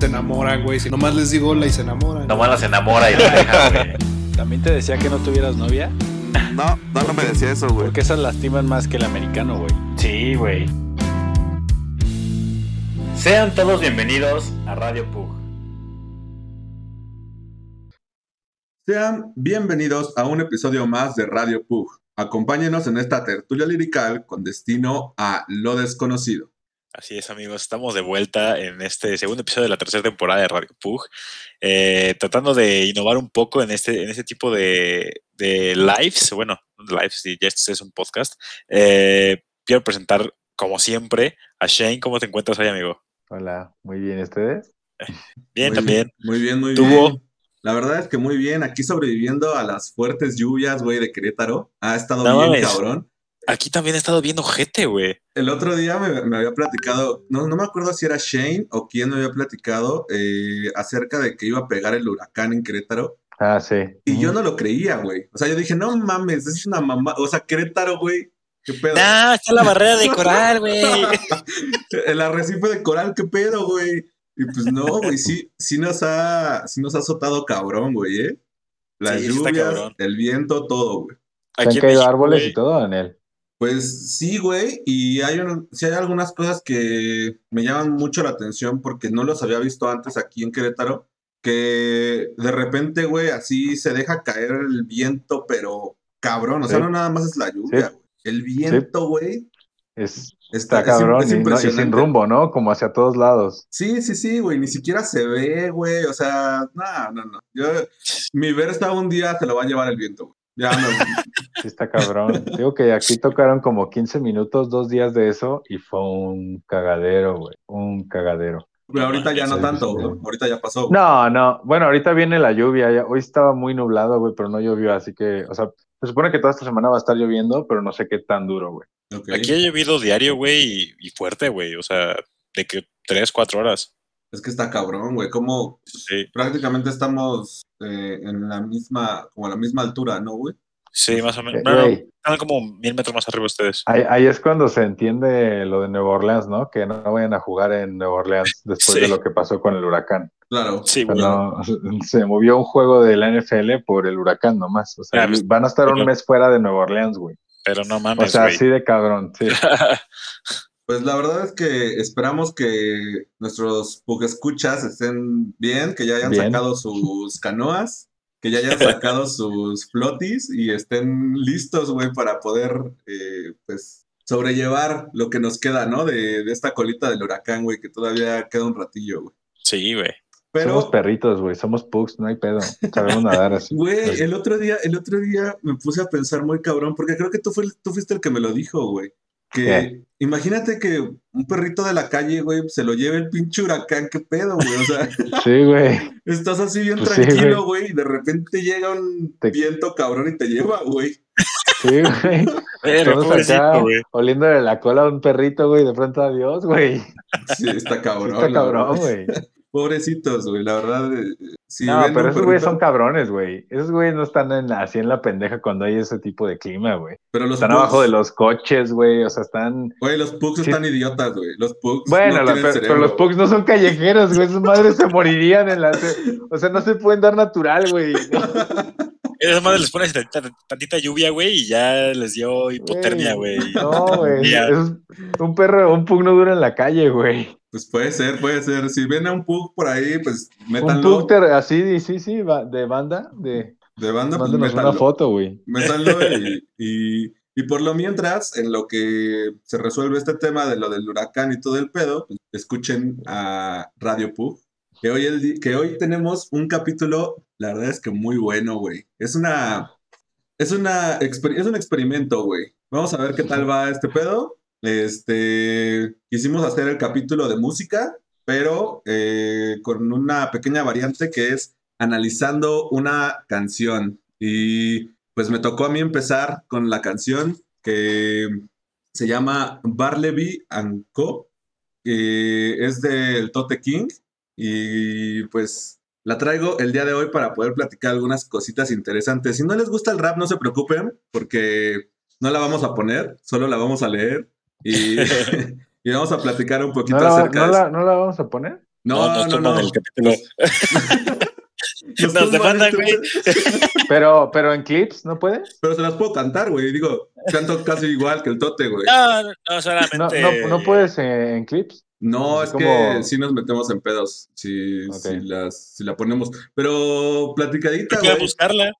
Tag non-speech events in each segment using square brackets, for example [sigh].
Se enamoran, güey. Si nomás les digo hola y se enamoran. Nomás las enamora y la deja, [laughs] güey. ¿También te decía que no tuvieras novia? No, no, no me decía eso, güey. Porque esas lastiman más que el americano, güey. Sí, güey. Sean todos bienvenidos a Radio Pug. Sean bienvenidos a un episodio más de Radio Pug. Acompáñenos en esta tertulia lirical con destino a lo desconocido. Así es, amigos. Estamos de vuelta en este segundo episodio de la tercera temporada de Radio Pug, eh, tratando de innovar un poco en este, en este tipo de, de lives. Bueno, no de lives, ya este es un podcast. Eh, quiero presentar, como siempre, a Shane. ¿Cómo te encuentras hoy, amigo? Hola, muy bien, ¿y ustedes? Bien, Muy también. Muy bien, muy ¿Tuvo? bien. La verdad es que muy bien. Aquí sobreviviendo a las fuertes lluvias, güey, de Querétaro. Ha estado No bien, mames. cabrón. Aquí también he estado viendo gente, güey. El otro día me, me había platicado, no, no me acuerdo si era Shane o quién me había platicado eh, acerca de que iba a pegar el huracán en Querétaro. Ah, sí. Y yo no lo creía, güey. O sea, yo dije, no mames, es una mamá. O sea, Querétaro, güey. ¿Qué pedo? No, está la barrera de coral, [laughs] güey. El arrecife de coral, ¿qué pedo, güey? Y pues no, güey, sí, sí nos ha, sí nos ha azotado cabrón, güey, ¿eh? Las Sí, lluvias, el viento, todo, güey. ¿Se han caído México, árboles y todo en él? Pues sí, güey, y hay, un- sí hay algunas cosas que me llaman mucho la atención porque no los había visto antes aquí en Querétaro, que de repente, güey, así se deja caer el viento, pero cabrón, o sea, Sí. no nada más es la lluvia, Sí. güey. El viento, güey, Es, está, está cabrón es y, no- y sin rumbo, ¿no? Como hacia todos lados. Sí, sí, sí, güey, ni siquiera se ve, güey, o sea, no, no, no. Yo, mi Versta un día se lo va a llevar el viento, güey. Ya no, Sí está cabrón. Digo que aquí tocaron como 15 minutos, dos días de eso, y fue un cagadero, güey. Un cagadero. pero ahorita ya no Sí, tanto, sí. güey. Ahorita ya pasó. güey. No, no. Bueno, ahorita viene la lluvia. ya- Hoy estaba muy nublado, güey, pero no llovió, así que, o sea, se supone que toda esta semana va a estar lloviendo, pero no sé qué tan duro, güey. Aquí ha llovido diario, güey, y, y fuerte, güey. O sea, de que tres, cuatro horas. Es que está cabrón, güey, como Sí, prácticamente estamos eh, en la misma, como a la misma altura, ¿no, güey? sí, más o menos. Eh, Bueno, están como mil metros más arriba ustedes. Ahí, ahí es cuando se entiende lo de Nueva Orleans, ¿no? Que no vayan a jugar en Nueva Orleans [laughs] después Sí. de lo que pasó con el huracán. Claro. Sí, O sea, güey. no, [laughs] se movió un juego de la NFL por el huracán nomás. O sea, pues, van a estar un mes fuera de Nueva Orleans, güey. Pero no O mames, sea, güey. así de cabrón, sí. [laughs] Pues la verdad es que esperamos que nuestros escuchas estén bien, que ya hayan Bien. sacado sus canoas, que ya hayan sacado [laughs] sus flotis y estén listos, güey, para poder, eh, pues, sobrellevar lo que nos queda, ¿no? De, de esta colita del huracán, güey, que todavía queda un ratillo, güey. Sí, güey. Somos Pero, perritos, güey. Somos pugs, no hay pedo. Sabemos nadar así. [laughs] güey, el otro día, el otro día me puse a pensar muy cabrón, porque creo que tú, fue, tú fuiste el que me lo dijo, güey. Que ¿Qué? imagínate que un perrito de la calle, güey, se lo lleve el pinche huracán, qué pedo, güey. O sea, [laughs] Sí, güey. estás así bien Pues sí, tranquilo, güey, y de repente llega un Te- viento cabrón y te lleva, güey. Sí, güey. [laughs] Pero, acá güey. oliéndole la cola a un perrito, güey. De pronto, adiós, güey. Sí, está Sí cabrón. está la cabrón, güey. Pobrecitos, güey, la verdad. eh, Si No, pero esos güeyes son cabrones, güey. Esos güeyes no están en la- así en la pendeja cuando hay ese tipo de clima, güey. Pero los Están pugs- abajo de los coches, güey. O sea, están. Güey, los pugs Sí. están idiotas, güey. Los pugs Bueno, no la- pero, cerebro. pero los pugs no son callejeros, güey. Sus madres se morirían en la. O sea, no se pueden dar natural, güey. [laughs] Esas madres les pones tantita, tantita lluvia, güey, y ya les dio hipotermia, güey. No, güey. [laughs] Es- Un perro, un pug no dura en la calle, güey. Pues puede ser, puede ser. Si ven a un pug por ahí, pues Un métanlo. pug ter- así, sí, sí, de banda, de. de banda, pues Mándanos una métanlo. foto, güey. Métanlo y, [laughs] y, y por lo mientras, en lo que se resuelve este tema de lo del huracán y todo el pedo, pues, escuchen a Radio Pug. Que hoy, el, que hoy tenemos un capítulo, la verdad es que muy bueno, güey. Es una. Es, una es un experimento, güey. Vamos a ver qué tal va este pedo. Este. Quisimos hacer el capítulo de música, pero eh, con una pequeña variante que es analizando una canción. Y pues me tocó a mí empezar con la canción que se llama Barleby and Co. que es del Tote King. Y pues la traigo el día de hoy para poder platicar algunas cositas interesantes. Si no les gusta el rap, no se preocupen, porque no la vamos a poner, solo la vamos a leer. Y, [laughs] [laughs] y vamos a platicar un poquito ¿No la, acerca no de la- eso. no la vamos a poner? No, no, nos no. toman el capítulo. [laughs] Nos demandan, güey. Pero, pero en clips, ¿no puedes? Pero se las puedo cantar, güey. Digo, canto casi igual que el tote, güey. No, no, no, No, solamente. no, no puedes eh, en clips. No, es que como- sí nos metemos en pedos si, Ok. si, las, si la ponemos. Pero platicadita, que güey. buscarla.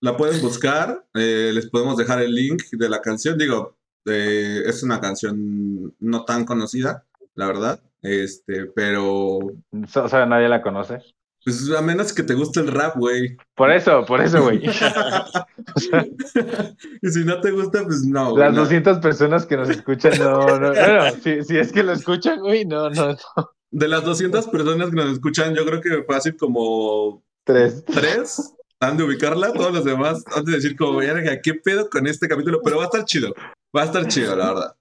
La pueden buscar. eh, les podemos dejar el link de la canción. Digo, eh, es una canción no tan conocida, la verdad. Este, pero O sea, nadie la conoce. pues a menos que te guste el rap, güey. Por eso, por eso, güey. [laughs] y si no te gusta, pues no. Las no. 200 personas que nos escuchan, no, no. Bueno, si, si es que lo escuchan, güey, no, no, no. De las 200 personas que nos escuchan, yo creo que fácil como Tres. tres han de ubicarla, todos los demás han de decir como, verga, ¿qué pedo con este capítulo? Pero va a estar chido, va a estar chido, la verdad.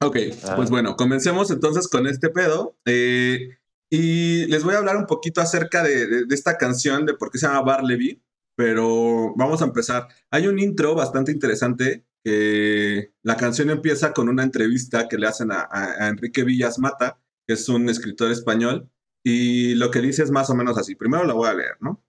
Ok, Ah. pues bueno, comencemos entonces con este pedo. eh, y les voy a hablar un poquito acerca de, de- de esta canción, de por qué se llama Barleby, pero vamos a empezar. Hay un intro bastante interesante, la canción empieza con una entrevista que le hacen a, a- a Enrique Villas Mata, que es un escritor español, y lo que dice es más o menos así. Primero la voy a leer, ¿no?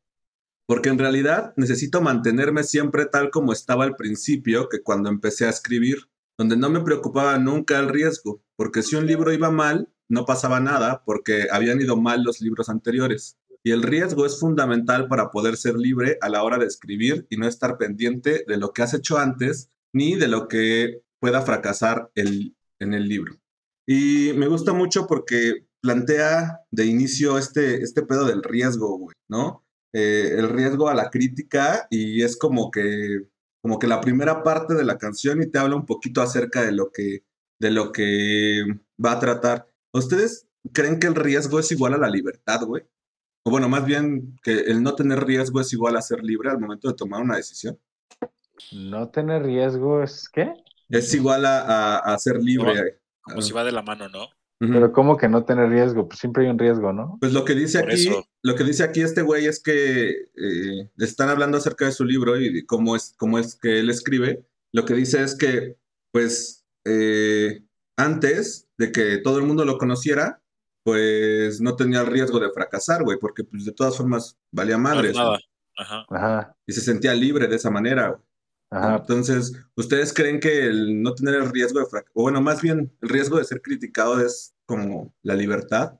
Porque en realidad necesito mantenerme siempre tal como estaba al principio que cuando empecé a escribir, donde no me preocupaba nunca el riesgo, porque si un libro iba mal, no pasaba nada porque habían ido mal los libros anteriores. Y el riesgo es fundamental para poder ser libre a la hora de escribir y no estar pendiente de lo que has hecho antes ni de lo que pueda fracasar el- en el libro. Y me gusta mucho porque plantea de inicio este, este pedo del riesgo, güey, ¿no? Eh, el riesgo a la crítica y es como que, como que la primera parte de la canción y te habla un poquito acerca de lo que, de lo que va a tratar. ¿Ustedes creen que el riesgo es igual a la libertad, güey? O bueno, más bien que el no tener riesgo es igual a ser libre al momento de tomar una decisión. No tener riesgo es qué? Es igual a, a- a ser libre. Como si va de la mano, ¿no? Pero ¿cómo que no tener riesgo? Pues siempre hay un riesgo, ¿no? Pues lo que dice Por aquí, eso. lo que dice aquí este güey es que eh, están hablando acerca de su libro y de cómo es, cómo es que él escribe. Lo que dice es que, pues, eh, antes de que todo el mundo lo conociera, pues no tenía el riesgo de fracasar, güey, porque pues de todas formas valía No madres es nada. Ajá. Ajá, y se sentía libre de esa manera. güey. Ajá. Entonces, ¿ustedes creen que el no tener el riesgo de fracasar, o bueno, más bien el riesgo de ser criticado es como la libertad?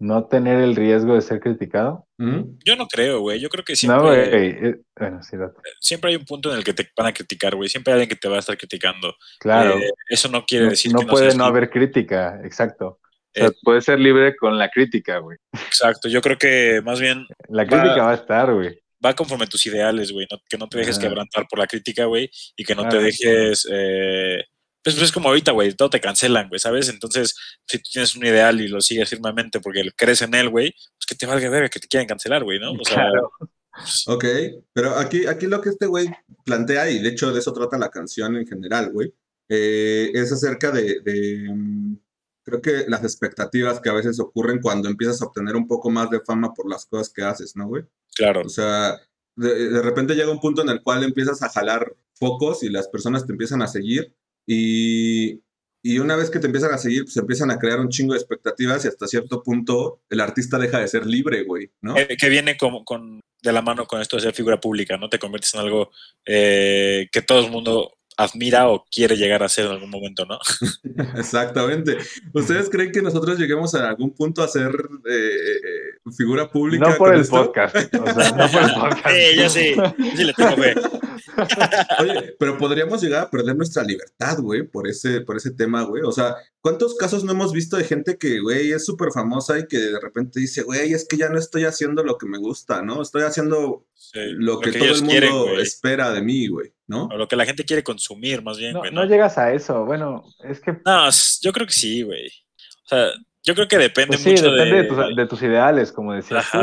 No tener el riesgo de ser criticado. ¿Mm? Yo no creo, güey. Yo creo que siempre, No, güey. eh, Bueno, sí, siempre hay un punto en el que te van a criticar, güey. Siempre hay alguien que te va a estar criticando. Claro. Eh, eso no quiere decir no que no puede seas no libre. haber crítica, exacto. O sea, Eh, puede ser libre con la crítica, güey. Exacto. Yo creo que más bien La Va- crítica va a estar, güey. Va conforme a tus ideales, güey. no- que no te dejes quebrantar por la crítica, güey. Y que no Claro. te dejes. eh, pues, pues es como ahorita, güey. Todo te cancelan, güey, ¿sabes? Entonces, si tú tienes un ideal y lo sigues firmemente porque crees en él, güey, pues que te valga verga que te quieran cancelar, güey, ¿no? O sea, Claro. Ok, pero aquí, aquí lo que este güey plantea, y de hecho de eso trata la canción en general, güey, eh, es acerca de, de, mm, creo que las expectativas que a veces ocurren cuando empiezas a obtener un poco más de fama por las cosas que haces, ¿no, güey? claro. O sea, de, de repente llega un punto en el cual empiezas a jalar focos y las personas te empiezan a seguir y, y una vez que te empiezan a seguir, pues empiezan a crear un chingo de expectativas y hasta cierto punto el artista deja de ser libre, güey, ¿no? Eh, que viene como con, de la mano con esto de ser figura pública, ¿no? Te conviertes en algo eh, que todo el mundo admira o quiere llegar a ser en algún momento, ¿no? [laughs] Exactamente. ¿Ustedes creen que nosotros lleguemos a algún punto a ser eh, eh, figura pública? No por con el esto? podcast. O sea, no por el [laughs] podcast. Sí, yo sí, yo sí le tengo fe. [laughs] Oye, pero podríamos llegar a perder nuestra libertad, güey, por ese, por ese tema, güey. O sea, ¿cuántos casos no hemos visto de gente que, güey, es súper famosa y que de repente dice, güey, es que ya no estoy haciendo lo que me gusta, ¿no? Estoy haciendo Sí, lo que, todo el mundo quieren, espera de mí, güey, ¿no? O lo que la gente quiere consumir, más bien, No, güey. no ¿no? llegas a eso. Bueno, es que No, yo creo que sí, güey. O sea, Yo creo que depende Pues sí, mucho depende de... de... tus, de tus ideales, como decías tú.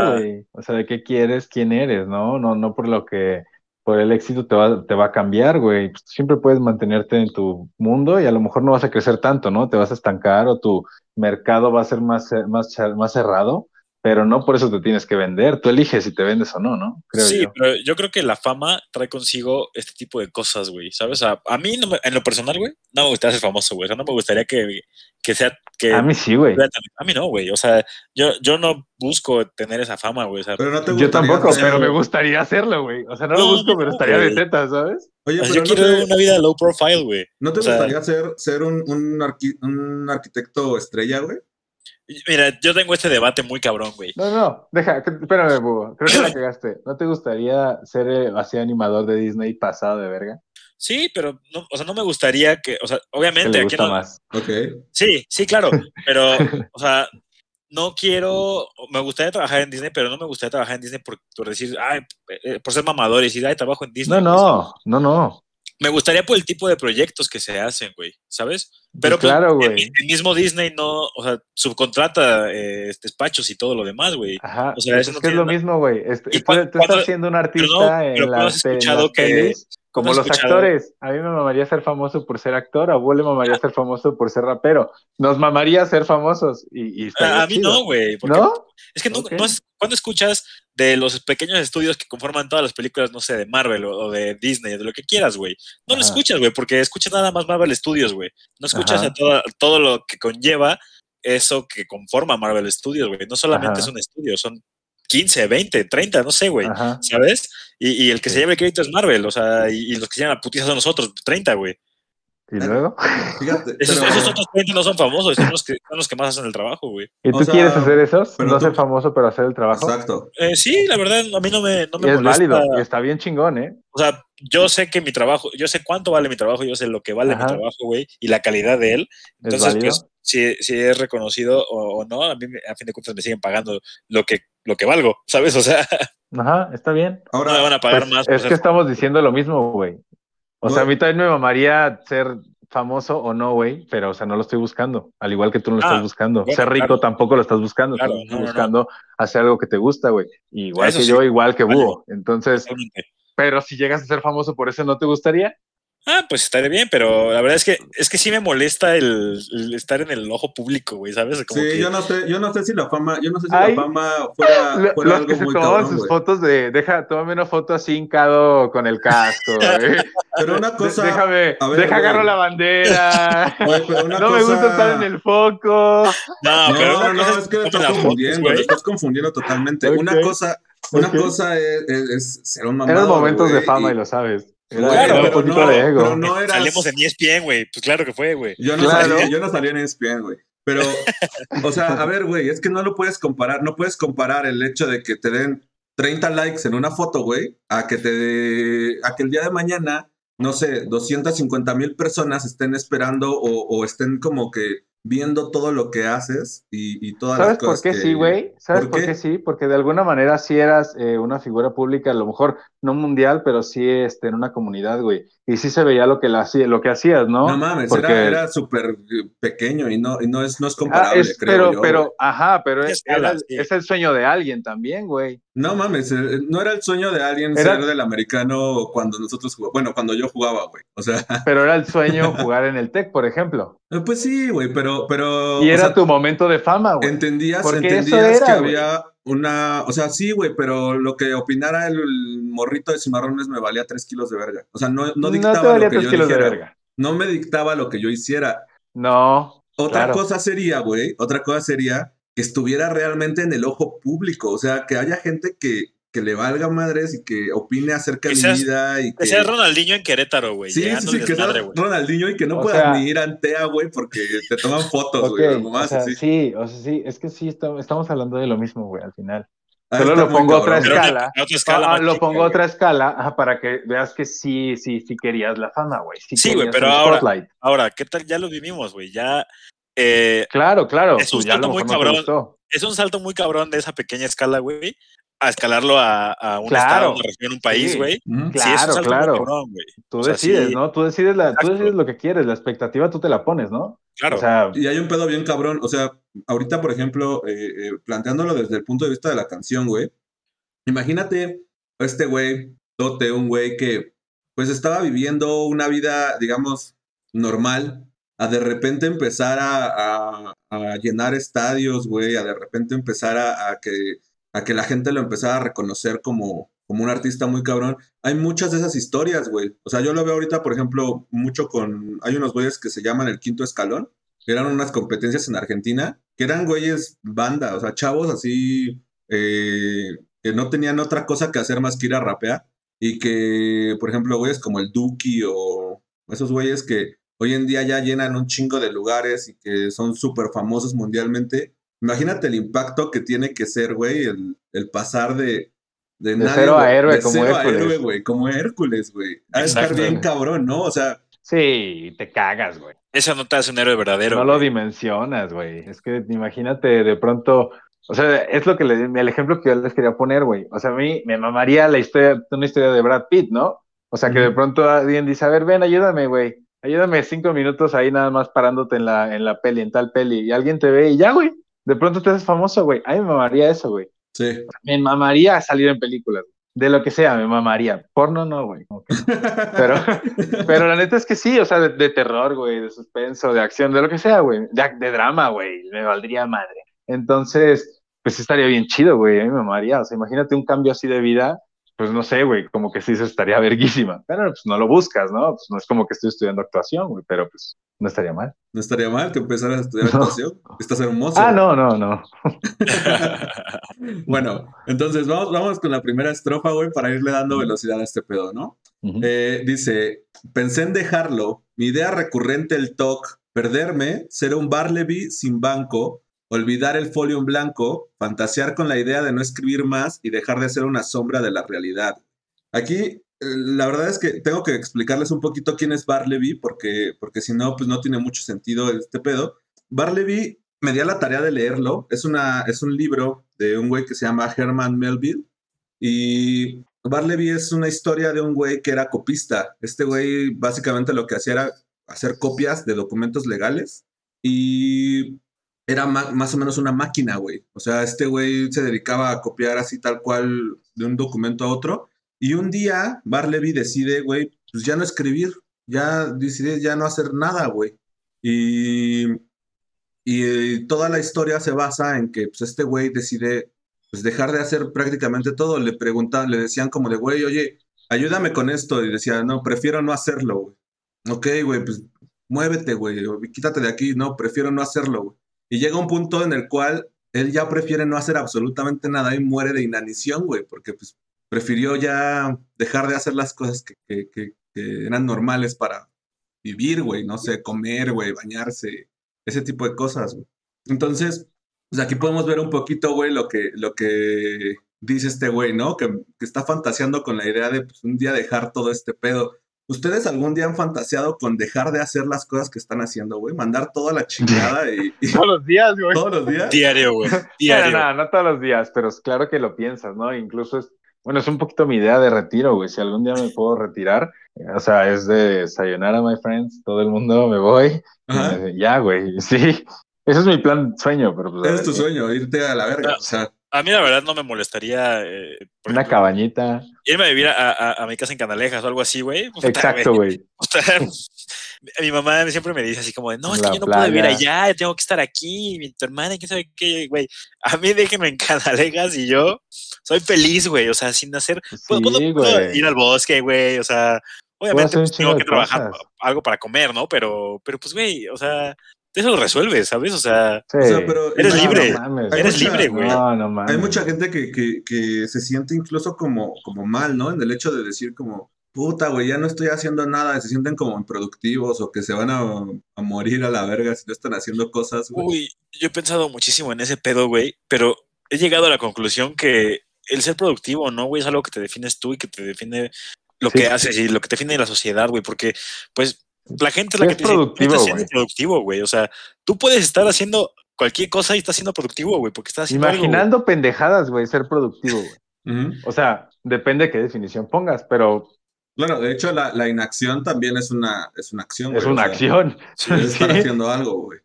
O sea, de qué quieres, quién eres, ¿no? No, no por lo que, por el éxito te va, te va a cambiar, güey. Pues siempre puedes mantenerte en tu mundo y a lo mejor no vas a crecer tanto, ¿no? Te vas a estancar o tu mercado va a ser más, ce- más, más cerrado, pero no por eso te tienes que vender. Tú eliges si te vendes o no, ¿no? Creo sí, yo. pero yo creo que la fama trae consigo este tipo de cosas, güey, ¿sabes? A, a mí, no me- en lo personal, güey, no me gustaría ser famoso, güey. O sea, no me gustaría que, que sea... Que A mí sí, güey. A mí no, güey. O sea, yo, yo no busco tener esa fama, güey. O sea, Pero no te Yo tampoco, pero me gustaría hacerlo, güey. O sea, no lo busco, no, pero estaría de tetas, ¿sabes? Oye, o sea, pero yo no quiero te, una vida low profile, güey. ¿no te o sea- gustaría ser, ser un, un, arqui- un arquitecto estrella, güey? Mira, yo tengo este debate muy cabrón, güey. No, no, deja, espérame, Bubo. Creo que la [clears throat] cagaste. ¿No te gustaría ser eh, así animador de Disney pasado de verga? Sí, pero no, o sea, no me gustaría que, o sea, obviamente le aquí gusta no, más. Ok. Sí, sí, claro, [laughs] pero, o sea, no quiero, me gustaría trabajar en Disney, pero no me gustaría trabajar en Disney por, por decir, ay, eh, por ser mamador y decir, ay, trabajo en Disney. No, no, no, no. Me gustaría por el tipo de proyectos que se hacen, güey, ¿sabes? Pero Pues claro, el, güey. el mismo Disney no, o sea, subcontrata eh, despachos y todo lo demás, güey. Ajá. o sea, eso es no que es tiene lo nada- mismo, güey. ¿Y tú, estás siendo un pero artista no, pero en ¿cuándo las, has pe- en escuchado las que- pelis, como ¿cuándo has los escuchado? actores. A mí me mamaría ser famoso por ser actor, a Bull le mamaría ser famoso por ser rapero. Nos mamaría ser famosos y, y A, a mí no, güey. ¿No? Es que no, Ok. no es- cuando escuchas de los pequeños estudios que conforman todas las películas, no sé, de Marvel o, o de Disney, de lo que quieras, güey. No lo Ajá. escuchas, güey, porque escuchas nada más Marvel Studios, güey. No escuchas a toda- todo lo que conlleva eso que conforma Marvel Studios, güey. No solamente Ajá. es un estudio, son 15, 20, 30, no sé, güey. Ajá. ¿Sabes? Y, y el que se Sí. lleva el crédito es Marvel, o sea, y, y los que se llevan la putiza son nosotros, 30, güey. ¿Y luego? Fíjate. Esos, pero- esos otros 30 no son famosos, son los que, son los que más hacen el trabajo, güey. ¿Y O tú sea, quieres hacer esos? No tú- ser famoso, pero hacer el trabajo. Exacto. Eh, sí, la verdad, a mí no me, no Y me es molesta. válido. Y está bien chingón, ¿eh? O sea, yo sé que mi trabajo, yo sé cuánto vale mi trabajo, yo sé lo que vale mi trabajo, güey, y la calidad de él. Es Entonces, pues, si, si es reconocido o, o no, a mí me- a fin de cuentas me siguen pagando lo que, lo que valgo, ¿sabes? [laughs] O sea, Ajá, está bien. no me Ahora, van a pagar Pues, más. es ser que estamos diciendo lo mismo, güey. O sea, a mí también me mamaría ser famoso o no, güey, pero, o sea, no lo estoy buscando. Al igual que tú no lo Ah, estás buscando. bueno, ser rico claro. tampoco lo estás buscando. Claro, estás no, no, no. buscando hacer algo que te gusta, güey. Igual Eso que sí. yo, igual que Válido. Búho. Entonces, Totalmente. Pero si llegas a ser famoso por eso, ¿no te gustaría? Ah, pues estaría bien, pero la verdad es que es que sí me molesta el, el estar en el ojo público, güey, ¿sabes? Como sí, que- yo no sé, yo no sé si la fama, yo no sé si Ay. la fama fuera, [laughs] fuera Los algo que se muy cabrón, sus fotos de, deja, tómame una foto así hincado con el casco, [laughs] güey. Pero una De- cosa, déjame, a ver, deja güey. agarro la bandera. [laughs] Güey, pero una no me gusta estar en el foco. No, No, pero no, no, es que lo estás confundiendo, lo estás confundiendo totalmente. Ok. Una cosa, una cosa es, es- es ser un mamador, Eran momentos de fama y lo sabes. Era, un pero poquito no, de ego. pero no eras- Salimos en ESPN, güey. Pues claro que fue, güey. Yo no, Claro. salí, yo no salí en ESPN, güey. Pero, o sea, a ver, güey, es que no lo puedes comparar. No puedes comparar el hecho de que te den 30 likes en una foto, güey, a que te a que el día de mañana, no sé, 250 mil personas estén esperando o, o estén como que viendo todo lo que haces y, y todas ¿Sabes las por cosas qué que- sí, güey? ¿Sabes ¿Por por qué? qué? sí? Porque de alguna manera sí eras eh, una figura pública, a lo mejor no mundial, pero sí este, en una comunidad, güey. Y sí se veía lo que, la, lo que hacías, ¿no? No mames, Porque- era, era súper eh, pequeño y no, y no es, no es Ah, comparable, es- creo pero, yo, pero, güey. ajá, pero es, era- es el sueño de alguien también, güey. No mames, eh, no era el sueño de alguien Era- ser del americano cuando nosotros jugábamos. Bueno, cuando yo jugaba, güey. O sea, [laughs] Pero era el sueño [laughs] jugar en el TEC, por ejemplo. eh, pues sí, güey, pero, pero. Y o era sea, tu momento de fama, güey. Entendías, Porque eso entendías era, que güey. había una. O sea, sí, güey, pero lo que opinara el, morrito de cimarrones me valía tres kilos de verga. O sea, no, no No dictaba te valía lo que tres yo kilos de dijera. verga. No me dictaba lo que yo hiciera. No. Otra Claro. cosa sería, güey, otra cosa sería que estuviera realmente en el ojo público. O sea, que haya gente que, que le valga madres y que opine acerca Que de mi vida y Que sea Ronaldinho en Querétaro, güey. Sí, sí, sí, que sea güey. Ronaldinho y que no O puedas sea- ni ir a Antea, güey, porque te toman fotos, güey, o o sea, así. sí, o sea, sí, es que sí, estamos, estamos hablando de lo mismo, güey, al final. Ah, Solo lo pongo a otra escala. otra escala Ah, lo chica, pongo a güey. otra escala para que veas que sí, sí, sí querías la fama, güey. Sí, Sí, güey, pero ahora- spotlight. Ahora, ¿qué tal? Ya lo vivimos, güey. Ya. eh, Claro, claro. Es un pues salto muy cabrón. es un salto muy cabrón de esa pequeña escala, güey, a escalarlo a, a un Claro. estado, una región, un país, Sí. güey. Sí, es Claro, claro. cabrón. Tú O sea, decides, sí. ¿no? Tú decides, la, tú Exacto. decides lo que quieres, la expectativa tú te la pones, ¿no? Claro. O sea, Y hay un pedo bien cabrón. O sea, ahorita, por ejemplo, eh, eh, planteándolo desde el punto de vista de la canción, güey. Imagínate a este güey, Tote, un güey que pues estaba viviendo una vida, digamos, normal, a de repente empezar a, a- a llenar estadios, güey, a de repente empezar a, a que, a que la gente lo empezara a reconocer como, como un artista muy cabrón. Hay muchas de esas historias, güey. O sea, yo lo veo ahorita, por ejemplo, mucho con... Hay unos güeyes que se llaman el quinto escalón, que eran unas competencias en Argentina, que eran güeyes banda, o sea, chavos así, eh, que no tenían otra cosa que hacer más que ir a rapear. Y que, por ejemplo, güeyes como el Duki o esos güeyes que hoy en día ya llenan un chingo de lugares y que son súper famosos mundialmente. Imagínate el impacto que tiene que ser, güey, el, el pasar de... De, De cero a héroe de como cero a Hércules. héroe, güey, como Hércules, güey. De estar bien cabrón, ¿no? O sea, sí, te cagas, güey. Eso no te hace un héroe verdadero. No lo dimensionas, güey. Es que imagínate de pronto, o sea, es lo que le, el ejemplo que yo les quería poner, güey. O sea, a mí me mamaría la historia, una historia de Brad Pitt, ¿no? O sea, que de pronto alguien dice, a ver, ven, ayúdame, güey. Ayúdame cinco minutos ahí nada más parándote en la, en la peli, en tal peli. Y alguien te ve y ya, güey. De pronto te haces famoso, güey. A mí me mamaría eso, güey. sí. Me mamaría salir en películas. De lo que sea, me mamaría. Porno no, güey. [laughs] Pero, pero la neta es que sí, o sea, de, de terror, güey, de suspenso, de acción, de lo que sea, güey. De, de drama, güey. Me valdría madre. Entonces, pues estaría bien chido, güey. A mí me mamaría. O sea, imagínate un cambio así de vida. Pues no sé, güey, como que sí se estaría [laughs] verguísima. Pero pues no lo buscas, ¿no? Pues no es como que estoy estudiando actuación, güey, pero pues no estaría mal. No estaría mal que empezaras a estudiar [laughs] No. actuación. Estás hermoso. Ah, no, no, no. [laughs] Bueno, entonces vamos, vamos con la primera estrofa, güey, para irle dando velocidad a este pedo, ¿no? Eh, dice, pensé en dejarlo, mi idea recurrente el TOC, perderme, ser un Barleby sin banco, olvidar el folio en blanco, fantasear con la idea de no escribir más y dejar de ser una sombra de la realidad. Aquí, eh, la verdad es que tengo que explicarles un poquito quién es Barleby, porque, porque si no, pues no tiene mucho sentido este pedo. Barleby, me di a la tarea de leerlo, es, una, es un libro de un güey que se llama Herman Melville, y Barleby es una historia de un güey que era copista. Este güey básicamente lo que hacía era hacer copias de documentos legales y era más o menos una máquina, güey. O sea, este güey se dedicaba a copiar así tal cual de un documento a otro. Y un día Barleby decide, güey, pues ya no escribir, ya decide ya no hacer nada, güey. Y, y eh, toda la historia se basa en que pues, este güey decide pues dejar de hacer prácticamente todo. Le preguntaban, le decían como de, güey, oye, ayúdame con esto. Y decía, no, prefiero no hacerlo, güey. Ok, güey, pues muévete, güey, quítate de aquí. No, prefiero no hacerlo, güey. Y llega un punto en el cual él ya prefiere no hacer absolutamente nada y muere de inanición, güey, porque pues prefirió ya dejar de hacer las cosas que, eran normales para vivir, güey, no sé, comer, güey, bañarse, ese tipo de cosas, güey. Entonces, pues aquí podemos ver un poquito, güey, lo que, dice este güey, ¿no? Que, que está fantaseando con la idea de pues, un día dejar todo este pedo. ¿Ustedes algún día han fantaseado con dejar de hacer las cosas que están haciendo, güey? Mandar toda la chingada y, y Todos los días, güey. todos los días. Diario, güey. No, [laughs] Diario. no, no todos los días, pero es claro que lo piensas, ¿no? Incluso es, bueno, es un poquito mi idea de retiro, güey. Si algún día me puedo retirar, eh, o sea, es de sayonara, my friends, todo el mundo me voy. Ajá. ya, güey, [laughs] sí. Ese es mi plan sueño, pero pues. es ver, tu sueño, irte a la verga. Ah. O sea, A mí la verdad no me molestaría eh, por Una ejemplo, cabañita. irme a vivir a, a- a mi casa en Canalejas o algo así, güey. Exacto, güey. [laughs] Mi mamá siempre me dice así como de, no, es que yo no puedo vivir allá, tengo que estar aquí, mi tu hermana, quién sabe qué, güey. A mí déjenme en Canalejas y yo soy feliz, güey, o sea, sin hacer, puedo, ir al bosque, güey, o sea, obviamente pues, tengo que trabajar cosas. algo para comer, ¿no? Pero, pero pues, güey, o sea, eso lo resuelves, ¿sabes? O sea, Sí. o sea, pero Eres no, libre. No mames, eres mucha- libre, güey. No, no mames. Hay mucha gente que, que, que se siente incluso como, como mal, ¿no? En el hecho de decir como, puta, güey, ya no estoy haciendo nada, se sienten como improductivos o que se van a, a morir a la verga si no están haciendo cosas, güey. Uy, yo he pensado muchísimo en ese pedo, güey, pero he llegado a la conclusión que el ser productivo, ¿no, güey? Es algo que te defines tú y que te define lo Sí. que haces y lo que te define la sociedad, güey, porque, pues, la gente es la que es te dice, productivo, "No estás siendo güey". productivo, güey. O sea, tú puedes estar haciendo cualquier cosa y estás siendo productivo, güey, porque estás haciendo algo, güey. Imaginando pendejadas, güey, ser productivo, güey. O sea, depende de qué definición pongas, pero Claro, de hecho, la, la inacción también es una, es una acción. Es güey, una o sea, acción. es [laughs] estar Sí. haciendo algo, güey.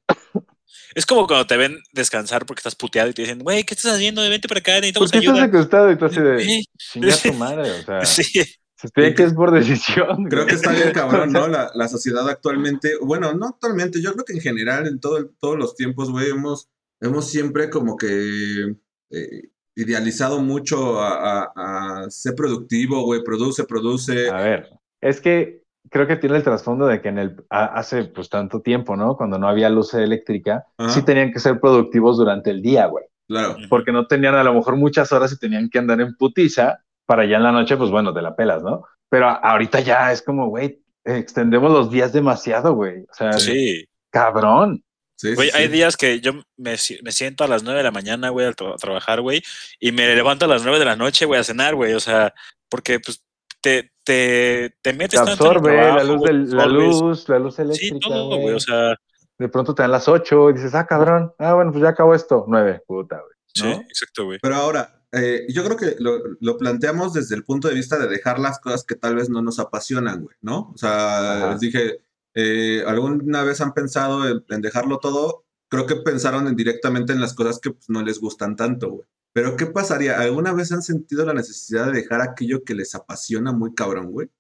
Es como cuando te ven descansar porque estás puteado y te dicen, güey, ¿qué estás haciendo? Vente para acá, ¿Por necesitamos qué estás ayuda. acostado y tú así de Eh, chinga [laughs] tu madre? O sea, [laughs] Sí, se tiene que es por decisión. Creo que está bien cabrón, ¿no? [laughs] La, la sociedad actualmente, bueno, no actualmente, yo creo que en general, en todo, el- todos los tiempos, güey, hemos, hemos siempre como que eh, idealizado mucho a, a- a ser productivo, güey, produce, produce. A ver, es que creo que tiene el trasfondo de que en el a- hace pues tanto tiempo, ¿no? Cuando no había luz eléctrica, Ajá. sí tenían que ser productivos durante el día, güey. Claro, Porque no tenían a lo mejor muchas horas y tenían que andar en putiza para ya en la noche, pues bueno, te la pelas, ¿no? Pero ahorita ya es como, güey, extendemos los días demasiado, güey. O sea, sí. cabrón. sí, sí, Güey, hay sí. días que yo me, si- me siento a las 9 de la mañana, güey, a, tra- a trabajar, güey, y me levanto a las 9 de la noche, güey, a cenar, güey. O sea, porque pues te, te, te metes Te tanto en el absorbe la luz, del- la luz, la luz Sí, eléctrica, todo, güey. O sea, De pronto te dan las 8 y dices, ah, cabrón. Ah, bueno, pues ya acabó esto. 9, puta, güey. sí, ¿no? exacto, güey. Pero ahora, eh, yo creo que lo, lo planteamos desde el punto de vista de dejar las cosas que tal vez no nos apasionan, güey, ¿no? O sea, Ajá. les dije, eh, ¿alguna vez han pensado en, en dejarlo todo? Creo que pensaron en- directamente en las cosas que pues, no les gustan tanto, güey. Pero ¿qué pasaría? ¿Alguna vez han sentido la necesidad de dejar aquello que les apasiona muy cabrón, güey?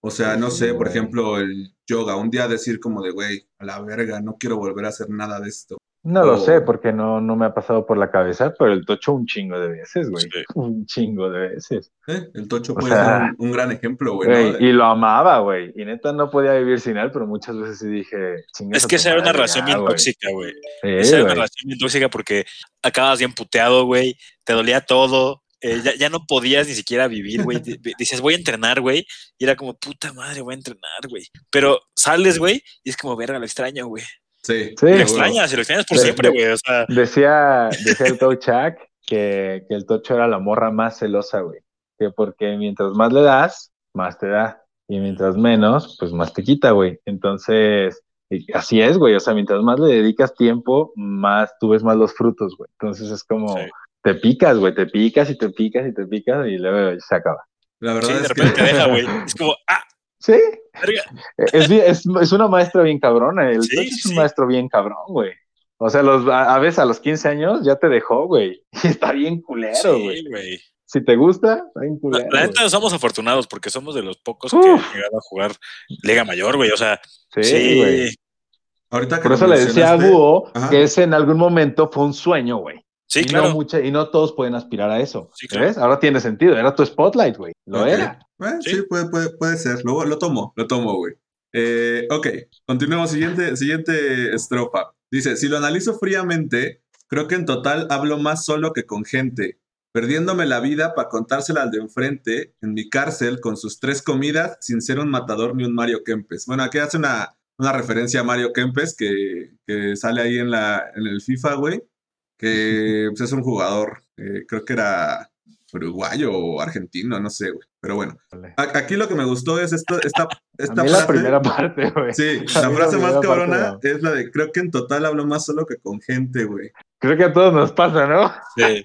O sea, no sé, por ejemplo, el yoga, un día decir como de, güey, a la verga, no quiero volver a hacer nada de esto. No lo sé porque no, no me ha pasado por la cabeza, pero el tocho un chingo de veces, güey. Sí. Un chingo de veces. ¿eh? El tocho O puede sea, ser un, un gran ejemplo, güey. ¿no? Güey, De- y lo amaba, güey. Y neta no podía vivir sin él, pero muchas veces sí dije, Es que esa era una relación bien güey". tóxica, güey. Sí, Esa era una relación bien tóxica porque acabas bien puteado, güey. Te dolía todo. eh, ya, ya no podías ni siquiera vivir, güey. di- di- Dices, voy a entrenar, güey. Y era como, puta madre, voy a entrenar, güey. Pero sales, güey, y es como, verga, lo extraño, güey. Sí, Sí. Lo extrañas, y lo extrañas por De- siempre, de- güey. O sea, Decía, decía el Touchak que, que el Tocho era la morra más celosa, güey. Que porque mientras más le das, más te da. Y mientras menos, pues más te quita, güey. Entonces, y así es, güey. O sea, mientras más le dedicas tiempo, más tú ves más los frutos, güey. Entonces es como, Sí. te picas, güey. Te picas y te picas y te picas y luego se acaba. La verdad sí, de es repente que te deja, güey. Es como, ah, Sí, es, es, es una maestra bien cabrona. El Sí, es un sí. maestro bien cabrón, güey. O sea, los, a, a veces a los 15 años ya te dejó, güey. [laughs] Y está bien culero, güey. Sí, güey. Si te gusta, está bien culero. la neta somos afortunados porque somos de los pocos que han llegado a jugar Liga Mayor, güey. O sea, Sí, güey. ahorita que Por eso le decía a Búho Ajá. que ese en algún momento fue un sueño, güey. sí, y, claro. no mucha, y no todos pueden aspirar a eso. Sí, claro. ¿Ves? Ahora tiene sentido. Era tu spotlight, güey. Lo era. Eh, sí, Sí. puede, puede, puede ser. Lo, lo tomo, lo tomo, güey. Eh, ok, continuemos. Siguiente, siguiente estrofa. Dice, si lo analizo fríamente, creo que en total hablo más solo que con gente, perdiéndome la vida para contársela al de enfrente en mi cárcel con sus tres comidas sin ser un matador ni un Mario Kempes. Bueno, aquí hace una, una referencia a Mario Kempes que, que sale ahí en, la, en el FIFA, güey, que [laughs] pues, es un jugador, eh, creo que era uruguayo o argentino, no sé, güey. Pero bueno, Aquí lo que me gustó es esta, [laughs] esta a mí frase. la primera parte, güey. Sí, [laughs] a la frase más parte cabrona es la de creo que en total hablo más solo que con gente, güey. Creo que a todos nos pasa, ¿no? Sí.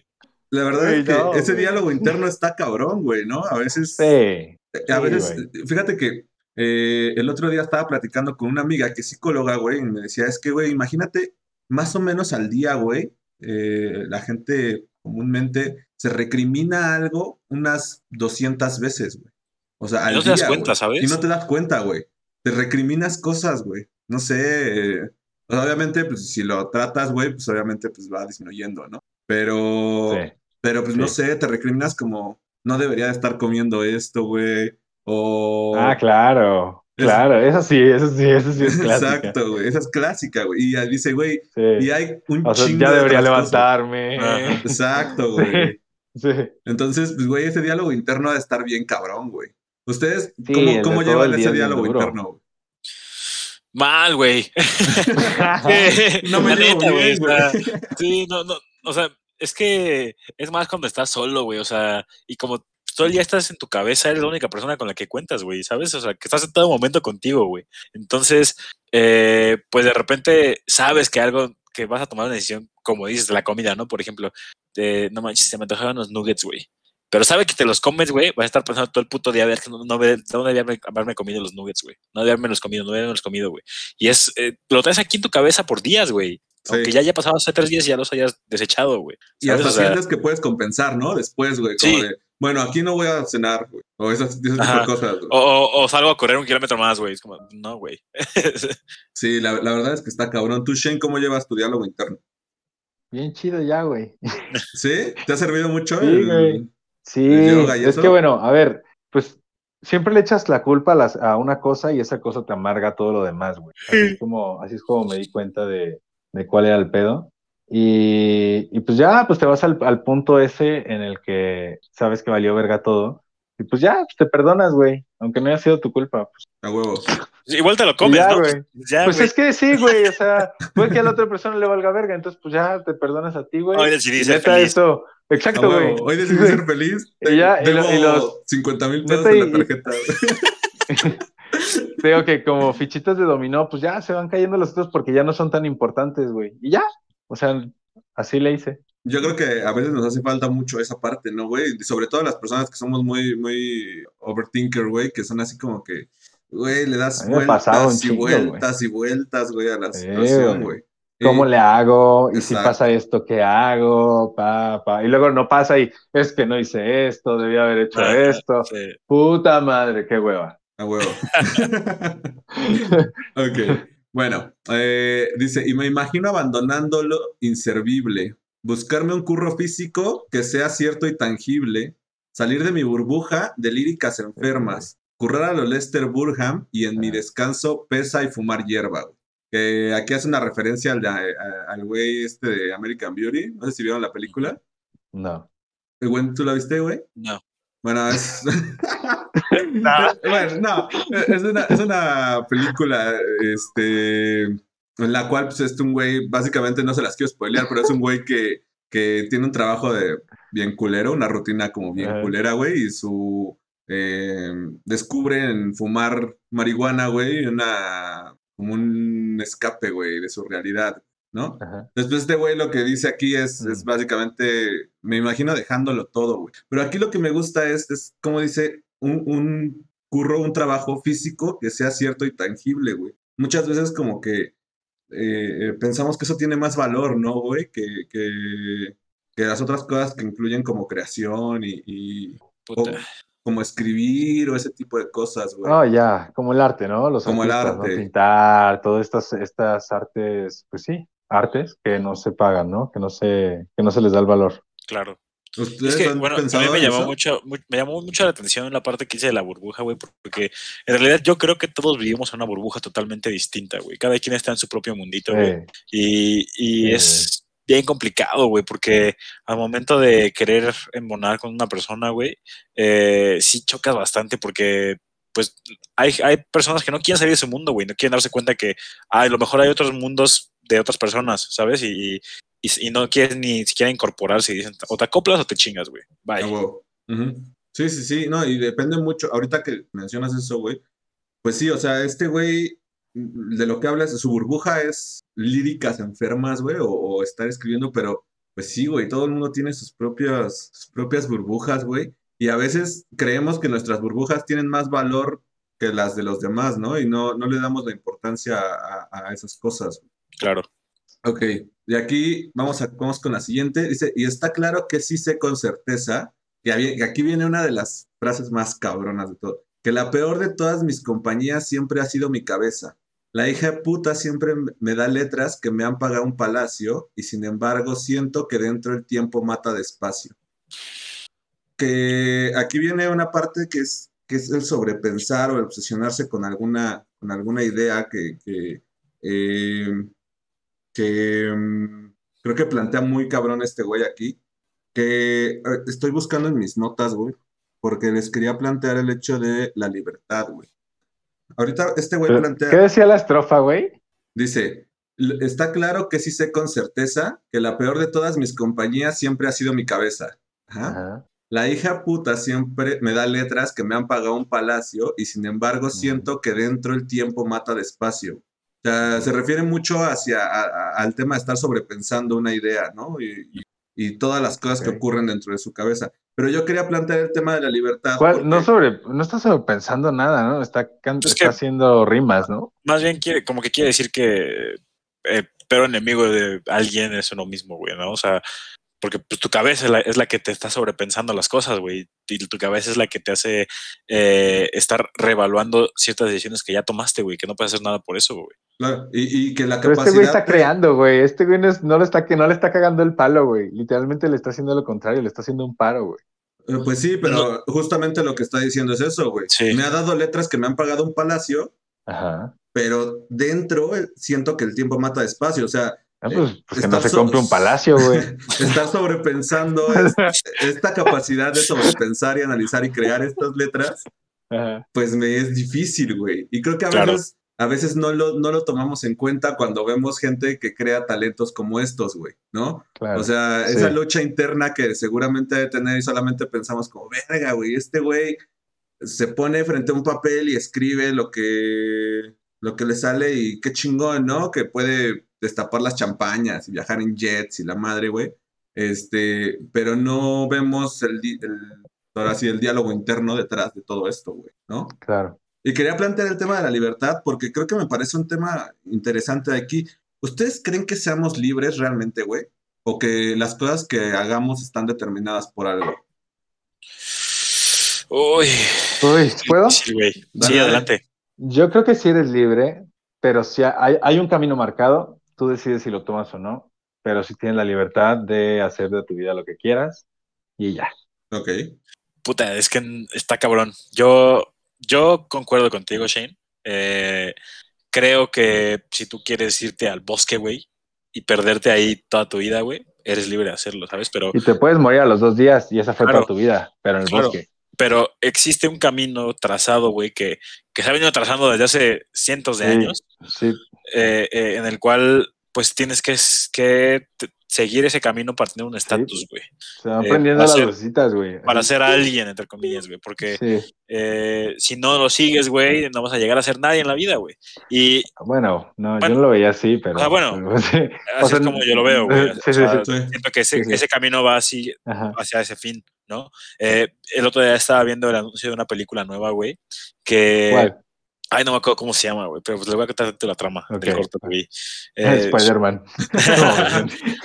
La verdad es que no, ese diálogo interno está cabrón, güey, ¿no? A veces, Sí. a veces, fíjate que eh, el otro día estaba platicando con una amiga que es psicóloga, güey, y me decía, es que, güey, imagínate, más o menos al día, güey, eh, la gente comúnmente se recrimina algo unas 200 veces, güey. O sea, al no te das día, cuenta. ¿sabes? Y no te das cuenta, güey. Te recriminas cosas, güey. No sé. o sea, obviamente, pues si lo tratas, güey, pues obviamente pues va disminuyendo, ¿no? Pero, Sí. pero pues no sé, te recriminas como, no debería de estar comiendo esto, güey. O... Ah, claro. Es- Claro, eso sí, eso sí, eso sí es clásica. Exacto, güey. Esa es clásica, güey. Y ya dice, güey, Sí. y hay un O sea, chingo ya de debería levantarme. Exacto, [laughs] güey. Sí. Entonces, pues, güey, ese diálogo interno ha de estar bien cabrón, güey. ¿Ustedes Sí, cómo, llevan ese diálogo interno? güey? Mal, güey. [laughs] No me neta, güey. Sí, no, no, o sea, es que es más cuando estás solo, güey, o sea, y como todo el día estás en tu cabeza, eres la única persona con la que cuentas, güey, ¿sabes? O sea, que estás en todo momento contigo, güey. Entonces, eh, pues de repente sabes que algo, que vas a tomar una decisión, como dices, la comida, ¿no? Por ejemplo, de, no manches, se me antojaban los nuggets, güey. Pero sabe que te los comes, güey, vas a estar pensando todo el puto día, a ver, no, no, no debía haberme, haberme comido los nuggets, güey. No debía haberme los comido, no debía haberme los comido, güey. Y es, eh, lo traes aquí en tu cabeza por días, güey. Sí. Aunque ya haya pasado hace tres días y ya los hayas desechado, güey. Y hasta O sea, sientes que puedes compensar, ¿no? Después, güey, como Sí. de, bueno, aquí no voy a cenar, güey. O esas, tipo Ajá. de cosas. güey. o, o- o salgo a correr un kilómetro más, güey. Es como, no, güey. [laughs] Sí, la, la verdad es que está cabrón. Tú, Shane, ¿cómo llevas tu diálogo interno? Bien chido ya, güey. [laughs] ¿Sí? ¿Te ha servido mucho? Sí, el- güey. Sí, ¿El yoga y es que bueno, a ver, pues siempre le echas la culpa a, las- a una cosa y esa cosa te amarga todo lo demás, güey. Así es como, así es como me di cuenta de, de cuál era el pedo. Y, y pues ya, pues te vas al, al punto ese en el que sabes que valió verga todo. Y pues ya, pues te perdonas, güey. Aunque no haya sido tu culpa. Pues, A huevo. Igual te lo comes, ya, ¿no? Ya, Pues güey. es que sí, güey. O sea, puede que a la otra persona le valga verga. Entonces, pues ya te perdonas a ti, güey. Hoy decidí ser neta, feliz. eso. Exacto, güey. Hoy decidí ser feliz. Y ya, y Debo lo- y los- 50 mil pesos Neta, en la tarjeta. [laughs] Digo que como fichitas de dominó, pues ya se van cayendo los otros porque ya no son tan importantes, güey. Y ya, o sea, así le hice. Yo creo que a veces nos hace falta mucho esa parte, ¿no, güey? Sobre todo las personas que somos muy, muy overthinker, güey, que son así como que, güey, le das vueltas y vueltas y vueltas, güey, a la Sí, situación, güey. ¿Cómo le hago? Y si pasa esto, ¿qué hago? Pa, pa. Y luego no pasa y es que no hice esto, debía haber hecho Ajá, esto. sí. Puta madre, qué hueva. A huevo. [laughs] ok. Bueno, eh, dice, y me imagino abandonándolo inservible. Buscarme un curro físico que sea cierto y tangible. Salir de mi burbuja de líricas enfermas. Currar a lo Lester Burham y en mi descanso pesa y fumar hierba. güey. Que aquí hace una referencia al, güey este de American Beauty. No sé si vieron la película. No. Güey, ¿Tú la viste, güey? No. Bueno, es. [laughs] [laughs] bueno, no. Es una, es una película este, en la cual, pues, este un güey, básicamente no se las quiero spoilear, pero es un güey que, que tiene un trabajo de bien culero, una rutina como bien Ajá. culera, güey, y su. eh, descubren fumar marihuana, güey, una. como un escape, güey, de su realidad, ¿no? Ajá. Después este güey lo que dice aquí es, es Mm. básicamente, me imagino dejándolo todo, güey. Pero aquí lo que me gusta es, es como dice, un, un curro, un trabajo físico que sea cierto y tangible, güey. Muchas veces como que eh, pensamos que eso tiene más valor, ¿no, güey? Que, que, que las otras cosas que incluyen como creación y, y- o Puta. como escribir o ese tipo de cosas, güey. Oh, ya, como el arte, ¿no? Los Como el arte. Pintar, todas estas, estas artes, pues sí, artes que no se pagan, ¿no? Que no se, que no se les da el valor. Claro. ¿Ustedes Es que, han bueno, a mí me llamó, mucho, mu- me llamó mucho la atención la parte que hice de la burbuja, güey, porque en realidad yo creo que todos vivimos en una burbuja totalmente distinta, güey. Cada quien está en su propio mundito, güey. Eh, Y, y es bien complicado, güey, porque al momento de querer embonar con una persona, güey, eh, sí chocas bastante porque, pues, hay, hay personas que no quieren salir de su mundo, güey, no quieren darse cuenta que ah, a lo mejor hay otros mundos de otras personas, ¿sabes? Y, y, y no quieren ni siquiera incorporarse y dicen, o te acoplas o te chingas, güey. Bye. Sí, sí, sí, no, y depende mucho, ahorita que mencionas eso, güey, pues sí, o sea, este güey, mm, de lo que hablas, su burbuja es líricas enfermas, güey, o, o estar escribiendo, pero pues sí, güey, todo el mundo tiene sus propias, sus propias burbujas, güey, y a veces creemos que nuestras burbujas tienen más valor que las de los demás, ¿no? Y no, no le damos la importancia a, a esas cosas. Claro. Ok, de aquí vamos, a, vamos con la siguiente. Dice, y está claro que sí sé con certeza, que, aquí viene una de las frases más cabronas de todo, que la peor de todas mis compañías siempre ha sido mi cabeza. La hija de puta siempre me da letras que me han pagado un palacio y sin embargo siento que dentro el tiempo mata despacio. Que aquí viene una parte que es, que es el sobrepensar o el obsesionarse con alguna, con alguna idea que, que, eh, que mm, creo que plantea muy cabrón este güey aquí, que eh, estoy buscando en mis notas, güey, porque les quería plantear el hecho de la libertad, güey. Ahorita este güey plantea... ¿Qué decía la estrofa, güey? Dice, "L- está claro que sí sé con certeza que la peor de todas mis compañías siempre ha sido mi cabeza. Ajá. Ajá. La hija puta siempre me da letras que me han pagado un palacio y sin embargo siento que dentro el tiempo mata despacio. O sea, se refiere mucho hacia a- a- al tema de estar sobrepensando una idea, ¿no? Y, y- y todas las cosas que ocurren dentro de su cabeza. Pero yo quería plantear el tema de la libertad. ¿Cuál? porque- No sobre, no está sobrepensando nada, ¿no? Está, can- Es está que- haciendo rimas, ¿no? Más bien quiere, como que quiere decir que el peor enemigo de alguien es uno mismo, güey, ¿no? O sea, porque pues, tu cabeza es la, es la que te está sobrepensando las cosas, güey. Y tu cabeza es la que te hace eh, estar reevaluando ciertas decisiones que ya tomaste, güey, que no puedes hacer nada por eso, güey. Claro, y, y que la Pero capacidad... este güey está creando, güey. Este güey no, es- no, lo está, que no le está cagando el palo, güey. Literalmente le está haciendo lo contrario, le está haciendo un paro, güey. Eh, Pues sí, pero justamente lo que está diciendo es eso, güey. Sí. Me ha dado letras que me han pagado un palacio, Ajá. pero dentro eh, siento que el tiempo mata despacio. O sea, Ah, pues, pues que no se compre un palacio, güey. [laughs] estar sobrepensando [laughs] es- esta capacidad de sobrepensar y analizar y crear estas letras, Ajá. pues me es difícil, güey. Y creo que a Claro. veces, a veces no, lo, no lo tomamos en cuenta cuando vemos gente que crea talentos como estos, güey, ¿no? Claro. O sea, sí. esa lucha interna que seguramente debe tener y solamente pensamos como, verga, güey, este güey se pone frente a un papel y escribe lo que, lo que le sale y qué chingón, ¿no? Que puede destapar las champañas y viajar en jets y la madre, güey. Este, pero no vemos el, el- ahora sí, el diálogo interno detrás de todo esto, güey, ¿no? Claro. Y quería plantear el tema de la libertad porque creo que me parece un tema interesante aquí. ¿Ustedes creen que seamos libres realmente, güey? ¿O que las cosas que hagamos están determinadas por algo? Uy. Uy, ¿puedo? Sí, güey. Sí, adelante. Yo creo que sí eres libre, pero si hay, hay un camino marcado, tú decides si lo tomas o no, pero sí tienes la libertad de hacer de tu vida lo que quieras y ya. Ok. Puta, es que está cabrón. Yo, yo concuerdo contigo, Shane. Eh, creo que si tú quieres irte al bosque, güey, y perderte ahí toda tu vida, güey, eres libre de hacerlo, ¿sabes? Pero, Y te puedes morir a los dos días y esa fue Claro. toda tu vida, pero en el Claro. bosque. pero existe un camino trazado, güey, que, que se ha venido trazando desde hace cientos de Sí. años, Sí, eh, eh, en el cual, pues, tienes que, que seguir ese camino para tener un estatus, güey. se van Eh, prendiendo las lucecitas, güey. Para ser alguien, entre comillas, güey. Porque Sí, eh, si no lo sigues, güey, no vas a llegar a ser nadie en la vida, güey. Y bueno, no, Bueno. yo no lo veía así, pero... Sea, bueno, pero [laughs] sí. así O sea, es como yo lo veo, güey. O [laughs] sí, sí, sea, sí. Siento que ese, camino va así Ajá. hacia ese fin, ¿no? Eh, el otro día estaba viendo el anuncio de una película nueva, güey, que... ¿Cuál? Ay, no me acuerdo cómo se llama, güey, pero pues le voy a contar la trama Ok. del corto que [laughs] vi. Eh, Spider-Man. [laughs] [laughs]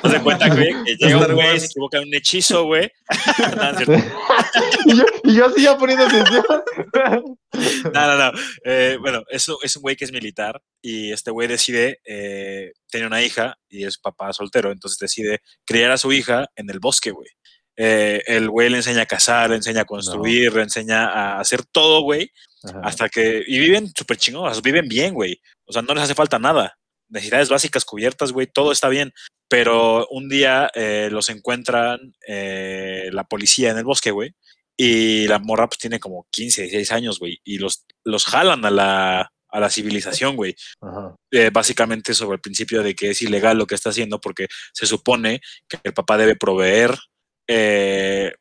Haz de cuenta, güey, que llega un güey, se equivoca en un hechizo, güey. no, es y, yo, y yo ya poniendo atención. no, no, no. Eh, bueno, eso es un güey que es militar y este güey decide eh, tener una hija y es papá soltero, entonces decide criar a su hija en el bosque, güey. Eh, el güey le enseña a cazar, le enseña a construir, le enseña a hacer todo, güey, Ajá. hasta que... Y viven súper chingones, viven bien, güey. O sea, no les hace falta nada. Necesidades básicas cubiertas, güey, todo está bien. Pero un día eh, los encuentran eh, la policía en el bosque, güey. Y la morra pues tiene como 15, 16 años, güey. Y los, los jalan a la, a la civilización, güey. Eh, básicamente sobre el principio de que es ilegal lo que está haciendo porque se supone que el papá debe proveer, eh,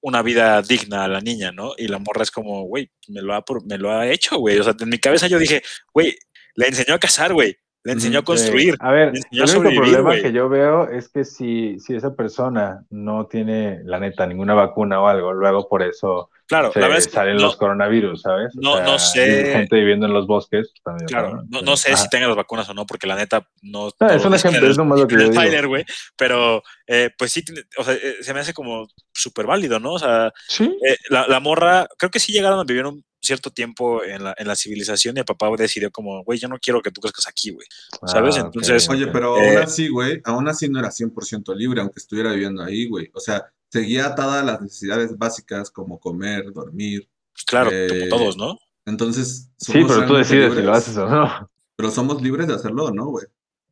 una vida digna a la niña, ¿no? Y la morra es como, güey, me, lo ha me lo ha hecho, güey. O sea, en mi cabeza yo dije, güey, le enseñó a cazar, güey. Le enseñó a construir. Sí. A ver, le el a único sobrevivir, problema que yo veo es que si, si esa persona no tiene, la neta, ninguna vacuna o algo, luego por eso Claro, se la verdad es que salen no, los coronavirus, ¿sabes? O no- no sé. Gente viviendo en los bosques. también, Claro, no, no sé si tengan las vacunas o no, porque la neta no. No, es lo un ejemplo, es nomás lo que yo el digo. tráiler, güey. Pero, eh, pues sí, tiene- o sea, eh, se me hace como súper válido, ¿no? O sea, Sí. eh, la, la morra, creo que sí llegaron a vivir un cierto tiempo en la, en la civilización y el papá decidió como, güey, yo no quiero que tú crezcas aquí, güey. ¿Sabes? Ah, Entonces, Oye, pero Eh, aún así, güey, aún así no era 100% libre, aunque estuviera viviendo ahí, güey. O sea, seguía atada a las necesidades básicas como comer, dormir. Pues claro, eh, como todos, ¿no? Entonces, Sí, pero tú decides si lo libres. haces o no. Pero somos libres de hacerlo, ¿no, güey?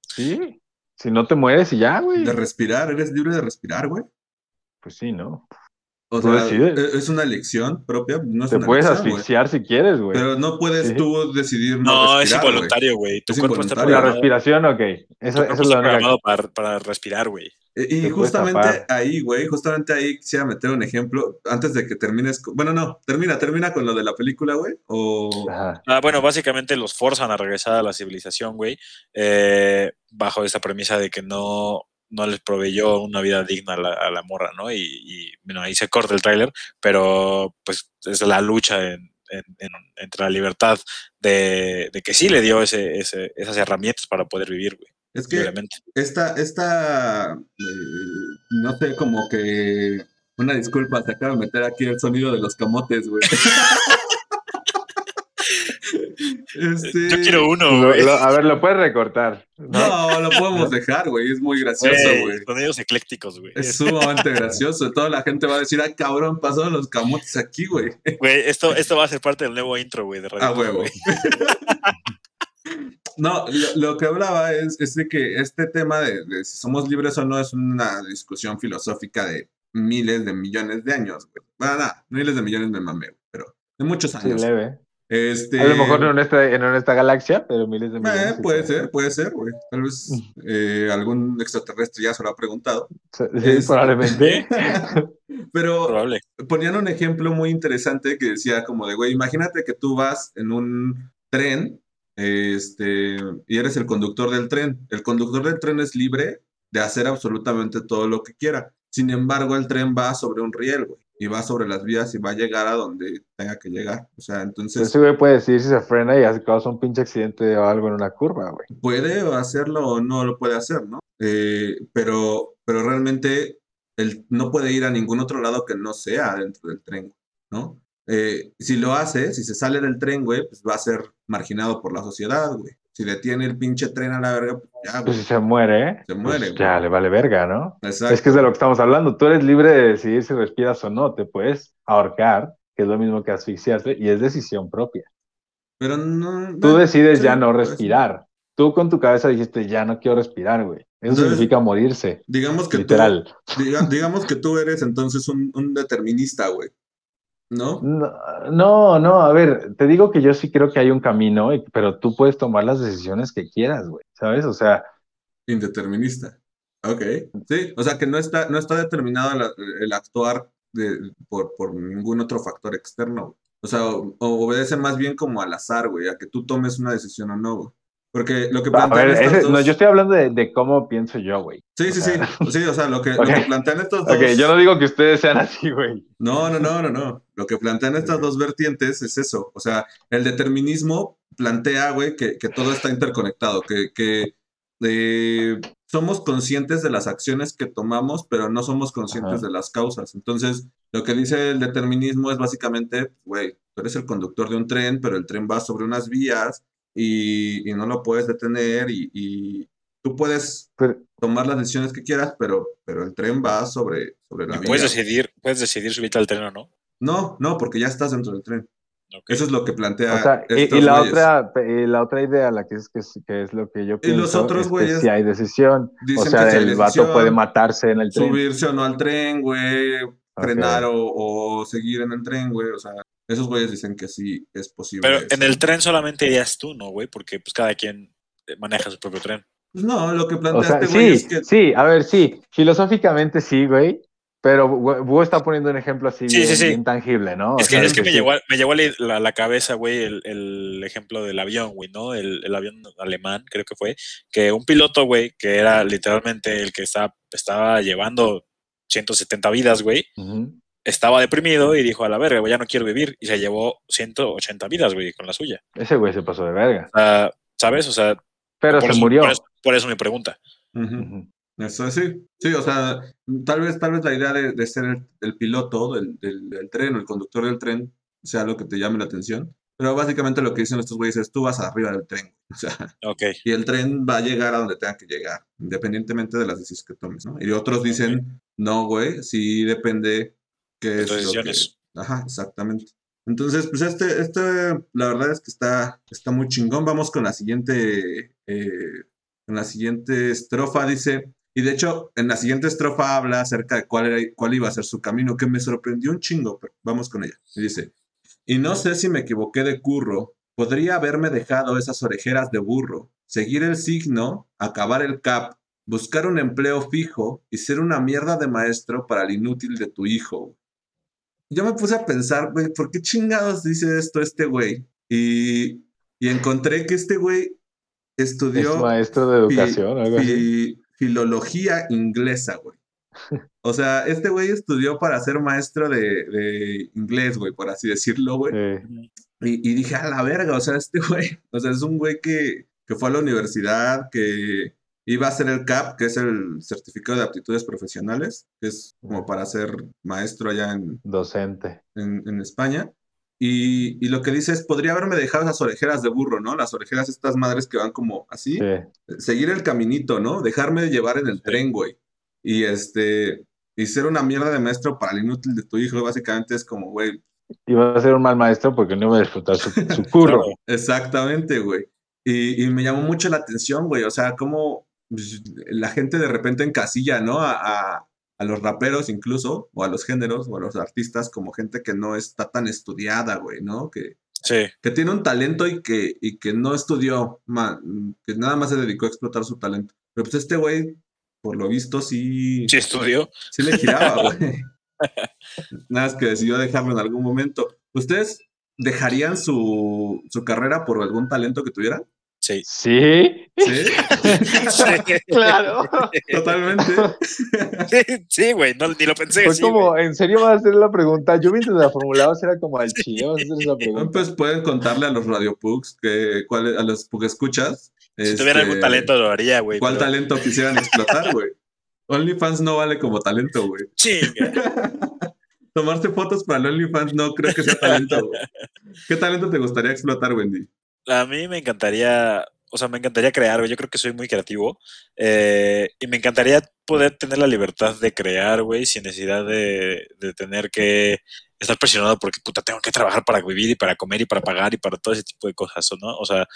Sí. Si no te mueres y ya, güey. De respirar, eres libre de respirar, güey. Pues sí, ¿no? O Tú sea, decides. e- es una elección propia, no es Te una puedes elección, asfixiar si quieres, güey. Pero no puedes Sí. tú decidir no, No, es respirar, involuntario, güey. Tu Es cuerpo está. La respiración, ok. tu Eso, eso cuerpo es lo programado para, para respirar, güey. Y justamente tapar. ahí, güey, justamente ahí quisiera meter un ejemplo antes de que termines. con- Bueno, no, termina, termina con lo de la película, güey. O. Ajá. Ah, bueno, básicamente los forzan a regresar a la civilización, güey, eh, bajo esta premisa de que no, no les proveyó una vida digna a la, a la morra, ¿no? Y, y, bueno, ahí se corta el tráiler, pero pues es la lucha en, en, en, entre la libertad de, de, que sí le dio ese, ese, esas herramientas para poder vivir, güey. Es que esta, esta, eh, no sé, como que una disculpa, se acaba de meter aquí el sonido de los camotes, güey. [laughs] Este... Yo quiero uno, güey. a ver, lo puedes recortar. No, no lo podemos [laughs] dejar, güey. Es muy gracioso, güey. Sonidos eclécticos, güey. Es sumamente [laughs] gracioso. Toda la gente va a decir, ay, cabrón, pasaron los camotes aquí, güey. Güey, esto, esto va a ser parte del nuevo intro, güey, de Radio. Ah, huevo. No, lo, lo, que hablaba es, es, de que este tema de, de, si somos libres o no es una discusión filosófica de miles de millones de años, güey. Bueno, nada, miles de millones me mamé, pero de muchos años. Sí, leve. Este... A lo mejor no en esta, en esta galaxia, pero miles de millones. Eh, puede ser, puede ser, güey. Tal vez eh, algún extraterrestre ya se lo ha preguntado. Sí, es... probablemente. [laughs] pero Probable. ponían un ejemplo muy interesante que decía como de, güey, imagínate que tú vas en un tren este, y eres el conductor del tren. El conductor del tren es libre de hacer absolutamente todo lo que quiera. Sin embargo, el tren va sobre un riel, güey, y va sobre las vías y va a llegar a donde tenga que llegar. O sea, entonces... Ese güey puede decir si se frena y hace causa un pinche accidente o algo en una curva, güey. Puede hacerlo o no lo puede hacer, ¿no? Eh, pero, pero realmente él no puede ir a ningún otro lado que no sea dentro del tren, ¿no? Eh, si lo hace, si se sale del tren, güey, pues va a ser marginado por la sociedad, güey. Si detiene el pinche tren a la verga, pues ya, güey. Pues si se muere, ¿eh? Se muere, pues ya le vale verga, ¿no? Exacto. Es que es de lo que estamos hablando. Tú eres libre de decidir si respiras o no. Te puedes ahorcar, que es lo mismo que asfixiarte, y es decisión propia. Pero no. Tú decides ya no respirar. Tú con tu cabeza dijiste, ya no quiero respirar, güey. Eso entonces, significa morirse. Digamos que literal. Tú, diga, digamos que tú eres entonces un, un determinista, güey. ¿No? ¿No? No, a ver, te digo que yo sí creo que hay un camino, pero tú puedes tomar las decisiones que quieras, güey, ¿sabes? O sea... Indeterminista. Ok, sí, o sea que no está, no está determinado el actuar de, por, por ningún otro factor externo. O sea, o, obedece más bien como al azar, güey, a que tú tomes una decisión o no, güey. Porque lo que plantean ver, ese, dos... no, yo estoy hablando de, de cómo pienso yo, güey. Sí, sí, sí. Sí, o sea, lo que, [laughs] okay. lo que plantean estos dos. Ok, yo no digo que ustedes sean así, güey. No, no, no, no, no. Lo que plantean estas dos vertientes es eso. O sea, el determinismo plantea, güey, que, que todo está interconectado, que, que eh, somos conscientes de las acciones que tomamos, pero no somos conscientes Ajá. de las causas. Entonces, lo que dice el determinismo es básicamente, güey, tú eres el conductor de un tren, pero el tren va sobre unas vías y, y no lo puedes detener y, y tú puedes pero, tomar las decisiones que quieras, pero, pero el tren va sobre, sobre la vía. Puedes decidir, puedes decidir subirte al tren o no. No, no, porque ya estás dentro del tren. Okay. Eso es lo que plantea. O sea, y, y, la otra, y la otra idea, la que es, que es, que es lo que yo pienso, y los otros, es güeyes que si hay decisión, o sea, si el decisión, vato puede matarse en el tren. Subirse o no al tren, güey, frenar okay. o, o, seguir en el tren, güey, o sea, esos güeyes dicen que sí es posible. Pero en el tren solamente irías tú, ¿no, güey? Porque pues cada quien maneja su propio tren. Pues no, lo que plantea o sea, este sí, güey es que... Sí, a ver, sí, filosóficamente sí, güey, pero Búho está poniendo un ejemplo así sí, bien, sí, sí. bien, tangible, ¿no? Es que, es que me, llegó a, me llegó a la, la cabeza, güey, el, el, ejemplo del avión, güey, ¿no? El, el, avión alemán, creo que fue, que un piloto, güey, que era literalmente el que estaba, estaba llevando 170 vidas, güey, uh -huh. estaba deprimido y dijo, a la verga, güey, ya no quiero vivir, y se llevó 180 vidas, güey, con la suya. Ese güey se pasó de verga. ¿Sabes? O sea... Pero se eso, murió. Por eso, por eso mi pregunta. Uh -huh. Eso sí, sí, o sea, tal vez, tal vez la idea de, de ser el, el piloto del, del, del, tren o el conductor del tren sea lo que te llame la atención, pero básicamente lo que dicen estos güeyes es tú vas arriba del tren, [laughs] o sea, okay. y el tren va a llegar a donde tenga que llegar, independientemente de las decisiones que tomes, ¿no? Y otros dicen, okay. no, güey, sí depende qué es decisiones. Lo que... Ajá, exactamente. Entonces, pues este, este, la verdad es que está, está muy chingón. Vamos con la siguiente, eh, con la siguiente estrofa, dice, y de hecho, en la siguiente estrofa habla acerca de cuál, era, cuál iba a ser su camino, que me sorprendió un chingo, pero vamos con ella. Y dice, y no sé si me equivoqué de curro, podría haberme dejado esas orejeras de burro, seguir el signo, acabar el cap, buscar un empleo fijo y ser una mierda de maestro para el inútil de tu hijo. Yo me puse a pensar, güey, ¿por qué chingados dice esto este güey? Y, y encontré que este güey estudió. Es maestro de educación, algo así. Filología inglesa, güey. O sea, este güey estudió para ser maestro de, de inglés, güey, por así decirlo, güey. Sí. Y, y dije, a la verga, o sea, este güey, o sea, es un güey que, que fue a la universidad, que iba a hacer el CAP, que es el Certificado de Aptitudes Profesionales, que es como para ser maestro allá en, Docente. en, en España. Y, y lo que dice es, podría haberme dejado esas orejeras de burro, ¿no? Las orejeras estas madres que van como así. Sí. Seguir el caminito, ¿no? Dejarme llevar en el tren, güey. Y este, y ser una mierda de maestro para el inútil de tu hijo, básicamente es como, güey, Iba a ser un mal maestro porque no iba a disfrutar su, su [laughs] curro. Exactamente, güey. Y, y me llamó mucho la atención, güey. O sea, cómo pues, la gente de repente encasilla, ¿no? A, a, a los raperos incluso, o a los géneros, o a los artistas, como gente que no está tan estudiada, güey, ¿no? Que, Sí, que tiene un talento y que, y que no estudió, que nada más se dedicó a explotar su talento. Pero pues este güey, por lo visto, sí, sí estudió. sí le giraba, [laughs] güey. Nada más que decidió dejarlo en algún momento. ¿Ustedes dejarían su, su carrera por algún talento que tuvieran? Sí. Sí, Sí, [laughs] claro. totalmente. [laughs] Sí, güey, no, ni lo pensé. Fue sí, como. ¿en serio vas a hacer la pregunta? Yo mientras la [laughs] formulaba era como al chile, vas a hacer esa pregunta. Pues pueden contarle a los radiopugs que cuál, a los pug escuchas. si tuviera algún talento lo haría, güey. ¿Cuál pero- talento quisieran explotar, güey? OnlyFans no vale como talento, güey. Chinga. Tomarse fotos para el OnlyFans no creo que sea talento, güey. ¿Qué talento te gustaría explotar, Wendy? A mí me encantaría, o sea, me encantaría crear, güey. Yo creo que soy muy creativo. eh, y me encantaría poder tener la libertad de crear, güey, sin necesidad de, de tener que estar presionado porque, puta, tengo que trabajar para vivir y para comer y para pagar y para todo ese tipo de cosas, ¿no? O sea,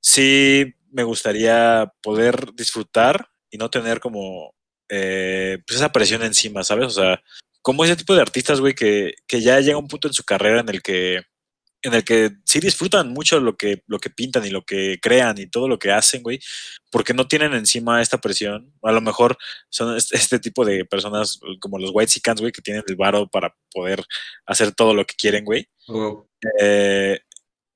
sí me gustaría poder disfrutar y no tener como, eh, pues esa presión encima, ¿sabes? O sea, como ese tipo de artistas, güey, que, que ya llega un punto en su carrera en el que en el que sí disfrutan mucho lo que, lo que pintan y lo que crean y todo lo que hacen, güey, porque no tienen encima esta presión. A lo mejor son este, tipo de personas como los White Sicans, güey, que tienen el varo para poder hacer todo lo que quieren, güey. Eh,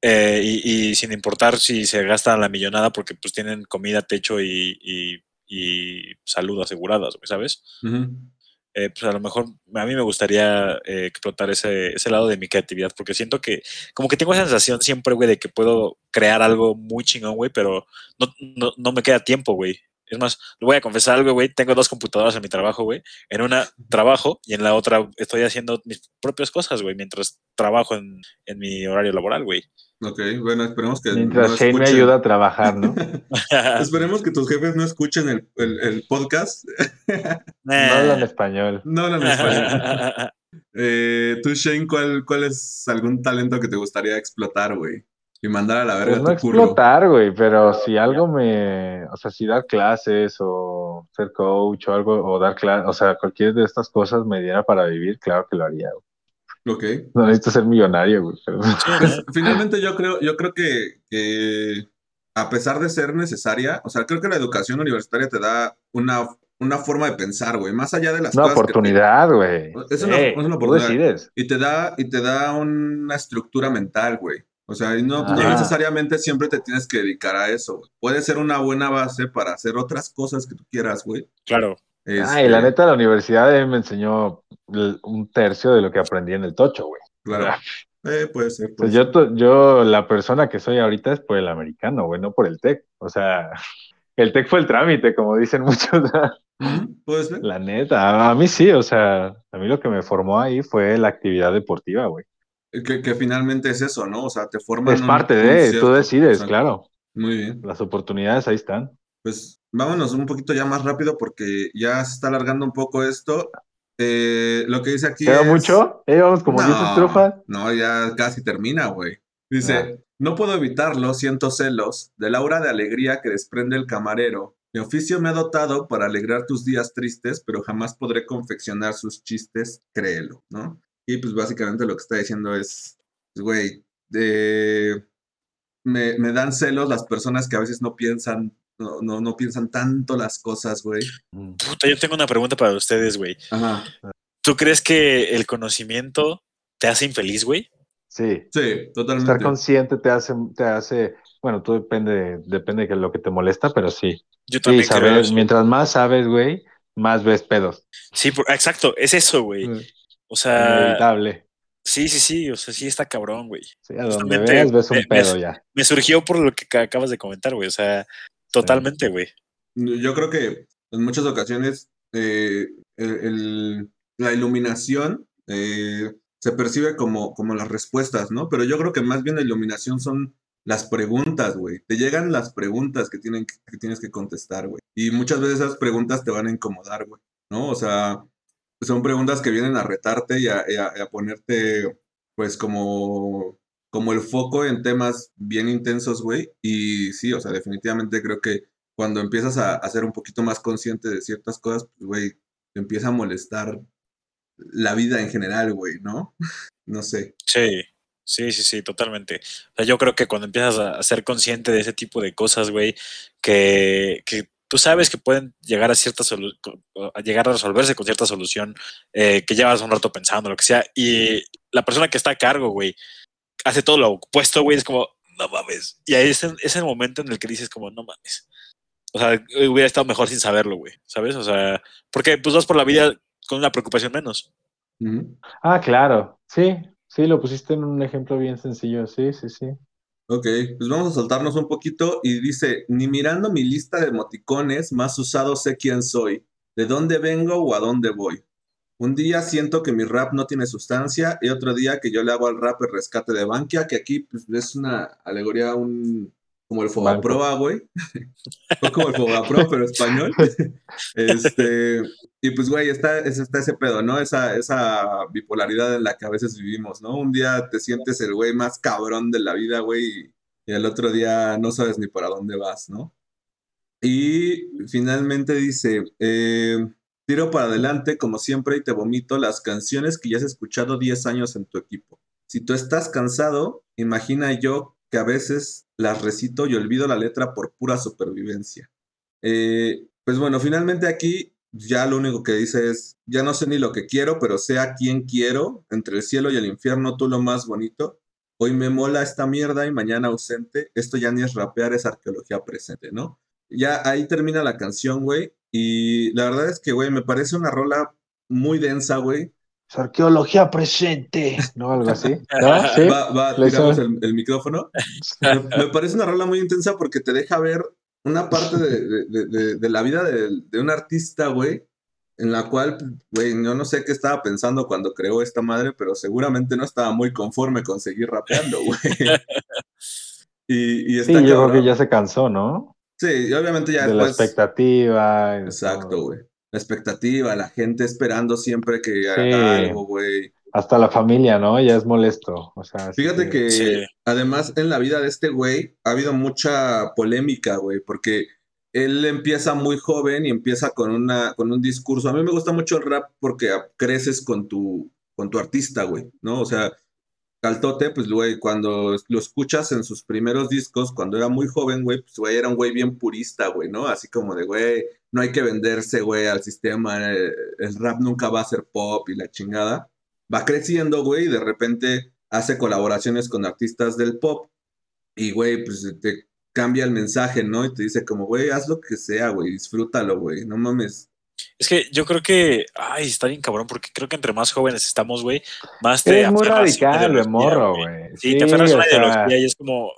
eh, y, y sin importar si se gastan la millonada porque pues tienen comida, techo y, y- y salud aseguradas, güey, ¿sabes? Eh, pues a lo mejor a mí me gustaría eh, explotar ese, ese lado de mi creatividad, porque siento que como que tengo esa sensación siempre, güey, de que puedo crear algo muy chingón, güey, pero no, no, no me queda tiempo, güey. Es más, le voy a confesar algo, güey, tengo dos computadoras en mi trabajo, güey. En una trabajo y en la otra estoy haciendo mis propias cosas, güey, mientras trabajo en, en mi horario laboral, güey. Ok, bueno, esperemos que Mientras no Shane me ayuda a trabajar, ¿no? [laughs] Esperemos que tus jefes no escuchen el, el- el podcast. [laughs] No hablan español. No hablan español. [laughs] Eh, tú, Shane, ¿cuál, ¿cuál es algún talento que te gustaría explotar, güey? Y mandar a la verga Pues no tu curro. explotar, güey, pero si algo me, o sea, si dar clases o ser coach o algo, o dar clases, o sea, cualquier de estas cosas me diera para vivir, claro que lo haría, güey. Ok. No necesito ser millonario, güey. pero- Pues, finalmente yo creo, yo creo que, a pesar de ser necesaria, o sea, creo que la educación universitaria te da una, una forma de pensar, güey, más allá de las Una cosas oportunidad, güey. Es una- Eh, es una tú oportunidad. decides. y te da, y te da una estructura mental, güey. O sea, y no, no necesariamente siempre te tienes que dedicar a eso. güey. Puede ser una buena base para hacer otras cosas que tú quieras, güey. claro. Ay, la Este, neta, la universidad eh, me enseñó un tercio de lo que aprendí en el tocho, güey. Claro. Eh, puede ser. O sea, puede yo, ser. to- yo, la persona que soy ahorita es por el americano, güey, no por el TEC. O sea, [laughs] el TEC fue el trámite, como dicen [laughs] muchos. Ujú, Puede ser. La neta, a, a mí sí, o sea, a mí lo que me formó ahí fue la actividad deportiva, güey. Que, que finalmente es eso, ¿no? O sea, te forman. Es parte un de, tú decides, claro. Muy bien. Las oportunidades ahí están. Pues vámonos un poquito ya más rápido porque ya se está alargando un poco esto. Eh, lo que dice aquí ¿Queda es... mucho? ¿Ya llevamos como 10 estrofas? No, ya casi termina, güey. Dice, Ah. no puedo evitarlo, siento celos, del aura de alegría que desprende el camarero. Mi oficio me ha dotado para alegrar tus días tristes, pero jamás podré confeccionar sus chistes, créelo, ¿no? Y pues básicamente lo que está diciendo es, pues, güey, de- me, me dan celos las personas que a veces no piensan, no, no, no piensan tanto las cosas, güey. Puta, yo tengo una pregunta para ustedes, güey. Ajá. ¿Tú crees que el conocimiento te hace infeliz, güey? Sí. Sí, totalmente. Estar consciente te hace, te hace bueno, tú depende, depende de lo que te molesta, pero sí. Yo Sí, también creo saber, eso. mientras más sabes, güey, más ves pedos. Sí, por- exacto, es eso, güey. Mm. O sea, Inevitable. sí, sí, sí, o sea, sí está cabrón, güey. Sí, a donde Justamente, veas ves un me- me- pedo ya. Me surgió por lo que ca- acabas de comentar, güey. O sea, totalmente, güey. Yo creo que en muchas ocasiones eh, el- el- la iluminación eh, se percibe como, como las respuestas, ¿no? Pero yo creo que más bien la iluminación son las preguntas, güey. Te llegan las preguntas que, tienen, que, que tienes que contestar, güey. Y muchas veces esas preguntas te van a incomodar, güey, ¿no? O sea, son preguntas que vienen a retarte y a, y a- y a ponerte, pues, como, como el foco en temas bien intensos, güey. Y sí, o sea, definitivamente creo que cuando empiezas a, a ser un poquito más consciente de ciertas cosas, pues, güey, te empieza a molestar la vida en general, güey, ¿no? [laughs] No sé. Sí, sí, sí, sí, totalmente. O sea, yo creo que cuando empiezas a, ser consciente de ese tipo de cosas, güey, que, que tú sabes que pueden llegar a cierta a llegar a resolverse con cierta solución eh, que llevas un rato pensando, lo que sea, y la persona que está a cargo, güey, hace todo lo opuesto, güey, es como, no mames. Y ahí es, en- es el momento en el que dices como, no mames. O sea, hubiera estado mejor sin saberlo, güey, ¿sabes? O sea, porque pues vas por la vida con una preocupación menos. Ah, claro. Sí, sí, lo pusiste en un ejemplo bien sencillo. Sí, sí, sí. Ok, pues vamos a soltarnos un poquito y dice, ni mirando mi lista de emoticones más usados sé quién soy, de dónde vengo o a dónde voy. Un día siento que mi rap no tiene sustancia y otro día que yo le hago al rap el rescate de Bankia, que aquí pues, es una alegoría, un como el Fobaproa, güey. [laughs] Fue como el Fobaproa, pero español. [laughs] Este, y pues, güey, está, es- está ese pedo, ¿no? Esa, esa bipolaridad en la que a veces vivimos, ¿no? Un día te sientes el güey más cabrón de la vida, güey, y, y el otro día no sabes ni para dónde vas, ¿no? Y finalmente dice, eh, tiro para adelante como siempre y te vomito las canciones que ya has escuchado 10 años en tu equipo. Si tú estás cansado, imagina yo que a veces las recito y olvido la letra por pura supervivencia. Eh, pues bueno, finalmente aquí ya lo único que dice es, ya no sé ni lo que quiero, pero sé a quién quiero, entre el cielo y el infierno, tú lo más bonito. Hoy me mola esta mierda y mañana ausente. Esto ya ni es rapear, es arqueología presente, ¿no? Ya ahí termina la canción, güey. Y la verdad es que, güey, me parece una rola muy densa, güey. Es arqueología presente. ¿No? Algo así. [laughs] ¿No? Sí. Va, va, tiramos el, el micrófono. [laughs] Me, me parece una rola muy intensa porque te deja ver una parte de, de- de- la vida de, de un artista, güey, en la cual, güey, yo no sé qué estaba pensando cuando creó esta madre, pero seguramente no estaba muy conforme con seguir rapeando, güey. [laughs] Y, y Sí, está yo creo que ya se cansó, ¿no? Sí, y obviamente ya de la después. expectativa. y de Exacto, güey. La expectativa, la gente esperando siempre que haga algo, güey. Hasta la familia, ¿no? Ya es molesto. O sea, Fíjate que- que Sí. además en la vida de este güey ha habido mucha polémica, güey, porque él empieza muy joven y empieza con una con un discurso. A mí me gusta mucho el rap porque creces con tu con tu artista, güey, ¿no? O sea, Caltote, pues, güey, cuando lo escuchas en sus primeros discos, cuando era muy joven, güey, pues, güey, era un güey bien purista, güey, ¿no? Así como de, güey, no hay que venderse, güey, al sistema, eh, el rap nunca va a ser pop y la chingada. Va creciendo, güey, y de repente hace colaboraciones con artistas del pop y, güey, pues te cambia el mensaje, ¿no? Y te dice como, güey, haz lo que sea, güey, disfrútalo, güey, no mames. Es que yo creo que, ay, está bien cabrón, porque creo que entre más jóvenes estamos, güey, más te Eres muy radical, de ideología, morro, güey. Sí, te aferras a una o sea, ideología y es como.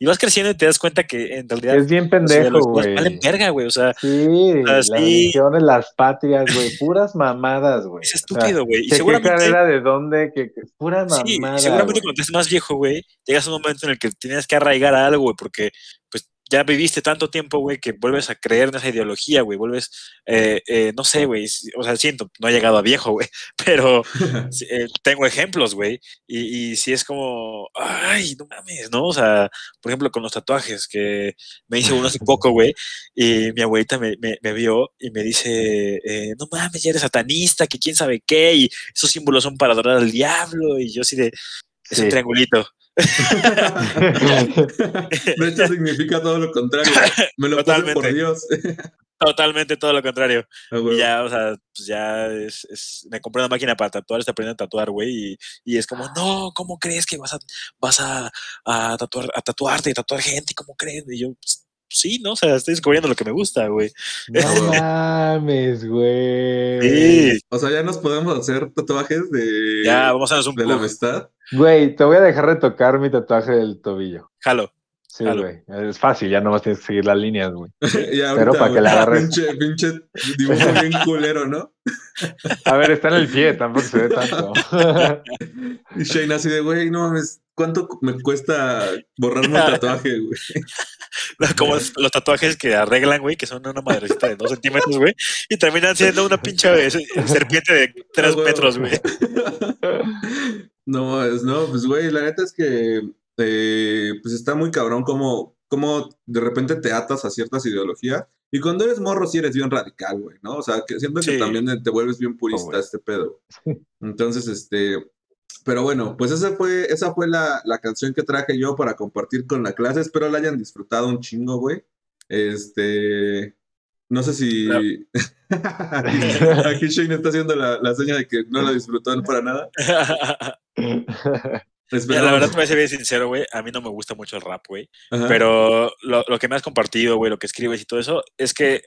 Y vas creciendo y te das cuenta que en realidad. Es bien pendejo, güey. Valen verga, güey. O sea, Sí, sea, las religiones, las patrias, güey, puras mamadas, güey. es O sea, estúpido, güey. y ¿qué- ¿Qué seguramente. carrera de dónde? ¿Qué, qué- puras Sí, y mamadas. seguramente cuando estés más viejo, güey, llegas a un momento en el que tienes que arraigar a algo, güey, porque ya viviste tanto tiempo, güey, que vuelves a creer en esa ideología, güey, vuelves, eh, eh, no sé, güey, o sea, siento, no he llegado a viejo, güey, [laughs] pero [laughs] eh, tengo ejemplos, güey, y, y sí es como, ay, no mames, ¿no? O sea, por ejemplo, con los tatuajes, que me hice uno hace poco, güey, y mi abuelita me, me- me vio y me dice, eh, no mames, ya eres satanista, que quién sabe qué, y esos símbolos son para adorar al diablo, y yo así de, es un triangulito. De hecho, significa todo lo contrario. Me lo puse por Totalmente. Dios. Totalmente todo lo contrario. Ah, ya, o sea, pues ya es, es- me compré una máquina para tatuar, está aprendiendo a tatuar, güey, y, y es como, no, ¿cómo crees que vas a, vas a, a tatuar, a tatuarte y tatuar gente? ¿Cómo crees? Y yo, pues, sí, ¿no? O sea, estoy descubriendo lo que me gusta, güey. No [laughs] mames, güey. Sí, O sea, ya nos podemos hacer tatuajes de, ya, vamos a hacernos un de la amistad. Güey, te voy a dejar retocar mi tatuaje del tobillo. Jalo. Sí, güey. Es fácil, ya nomás tienes que seguir las líneas, güey. [laughs] Pero para que la agarres. Pinche, pinche dibujo bien [laughs] culero, ¿no? A ver, está en el pie, tampoco se ve tanto. Y Shane así de, güey, no mames, ¿cuánto me cuesta borrarme el [laughs] tatuaje, güey? [laughs] Como los tatuajes que arreglan, güey, que son una madrecita de dos centímetros, güey, y terminan siendo una pinche eh, serpiente de [laughs] tres Ah, metros, güey. No, es, no, pues, güey, la neta es que, eh, pues está muy cabrón como, como de repente te atas a ciertas ideologías. Y cuando eres morro, sí eres bien radical, güey, ¿no? O sea, que siento que Sí. también te vuelves bien purista este pedo. Entonces, este, pero bueno, pues esa fue, esa fue la, la canción que traje yo para compartir con la clase. Espero la hayan disfrutado un chingo, güey. Este, no sé si... [laughs] [laughs] Aquí Shane está haciendo la, la seña de que no la disfrutó para nada. [laughs] Mira, la verdad, te voy a ser bien sincero, güey. A mí no me gusta mucho el rap, güey. Pero lo, lo que me has compartido, güey, lo que escribes y todo eso, es que.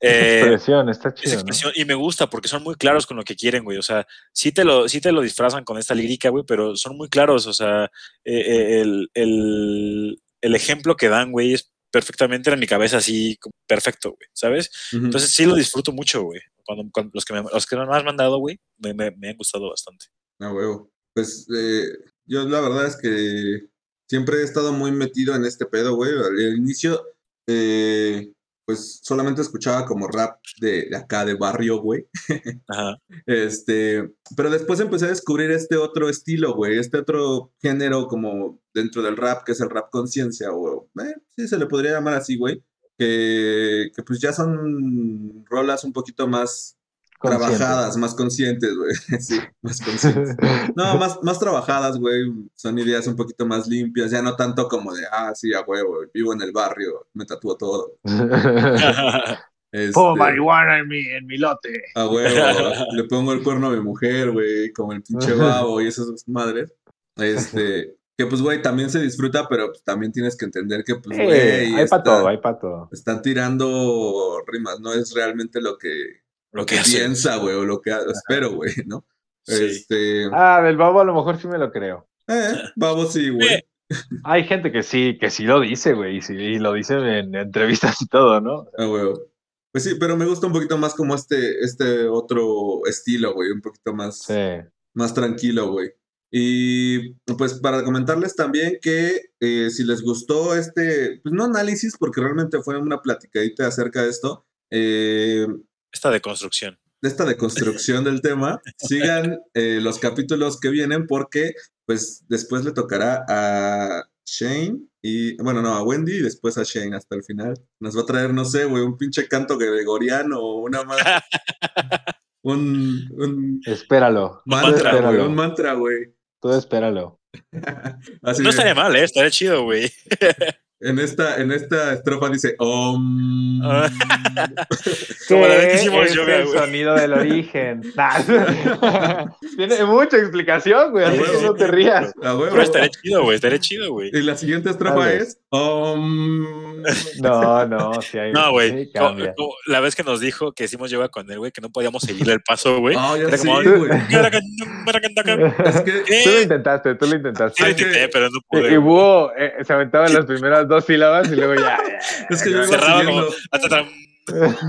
Eh, expresión, está esa chido, ¿no? expresión, y me gusta porque son muy claros con lo que quieren, güey. O sea, sí te lo, sí te lo disfrazan con esta lírica, güey, pero son muy claros. O sea, eh, eh, el, el, el ejemplo que dan, güey, es perfectamente en mi cabeza así, perfecto, güey, ¿sabes? Entonces sí lo disfruto mucho, güey. Cuando, cuando- los, que me, los que me has mandado, güey, me, me, me han gustado bastante. A huevo. Pues eh, yo la verdad es que siempre he estado muy metido en este pedo, güey. Al al inicio, eh, pues solamente escuchaba como rap de, de acá, de barrio, güey. [laughs] Ajá. Este, pero después empecé a descubrir este otro estilo, güey, este otro género como dentro del rap, que es el rap conciencia, o eh, sí se le podría llamar así, güey, que, que pues ya son rolas un poquito más. Trabajadas, más conscientes, güey, [laughs] sí, más conscientes. No, [laughs] más, más trabajadas, güey, son ideas un poquito más limpias, ya no tanto como de, ah, sí, a huevo, vivo en el barrio, me tatúo todo. [laughs] Este, Pongo marihuana en mi, en mi lote. A huevo, le pongo el cuerno a mi mujer, güey, como el pinche babo y esas madres. Este, que pues, güey, también se disfruta, pero pues, también tienes que entender que, pues, güey, Eh, hay para todo, hay para todo. están tirando rimas, no es realmente lo que, Lo que piensa, güey, o lo que espero, güey, ¿no? Sí. Este, Ah, del babo a lo mejor sí me lo creo. eh, babo sí, güey. Hay gente que sí, que sí lo dice, güey, y, sí, y lo dice en entrevistas y todo, ¿no? A huevo. Pues sí, pero me gusta un poquito más como este, este otro estilo, güey, un poquito más, Sí. más tranquilo, güey. Y pues para comentarles también que eh, si les gustó este, pues no análisis, porque realmente fue una platicadita acerca de esto, eh, Esta de construcción. de esta deconstrucción del tema, [laughs] sigan eh, los capítulos que vienen porque pues después le tocará a Shane y, bueno, no, a Wendy y después a Shane hasta el final. Nos va a traer, no sé, güey, un pinche canto gregoriano o una más... [laughs] un, un Espéralo. mantra, güey, espéralo. un mantra, güey. Tú espéralo. [laughs] Así No estaría mal, ¿eh? Estaría chido, güey. En esta, en esta estrofa dice Om. [laughs] Como la vez que ¿Qué hicimos es yoga, el güey. sonido del origen? [laughs] [laughs] Tiene mucha explicación, güey, así que no te rías. Pero estaría chido, güey. Estaría chido, güey. Y la siguiente estrofa es Om. No, no, sí hay. No, güey. sí La vez que nos dijo que hicimos yoga con él, güey, que no podíamos seguirle el paso, güey. Ah, ya Era sí, güey. Es que. Tú lo intentaste, tú lo intentaste. Sí, lo intenté, pero no Y, pude. y. Búho eh, se aventaba en las primeras dos sílabas y luego ya. [laughs] Es que yo iba Cerraba siguiendo, como. "Ah, ta, ta,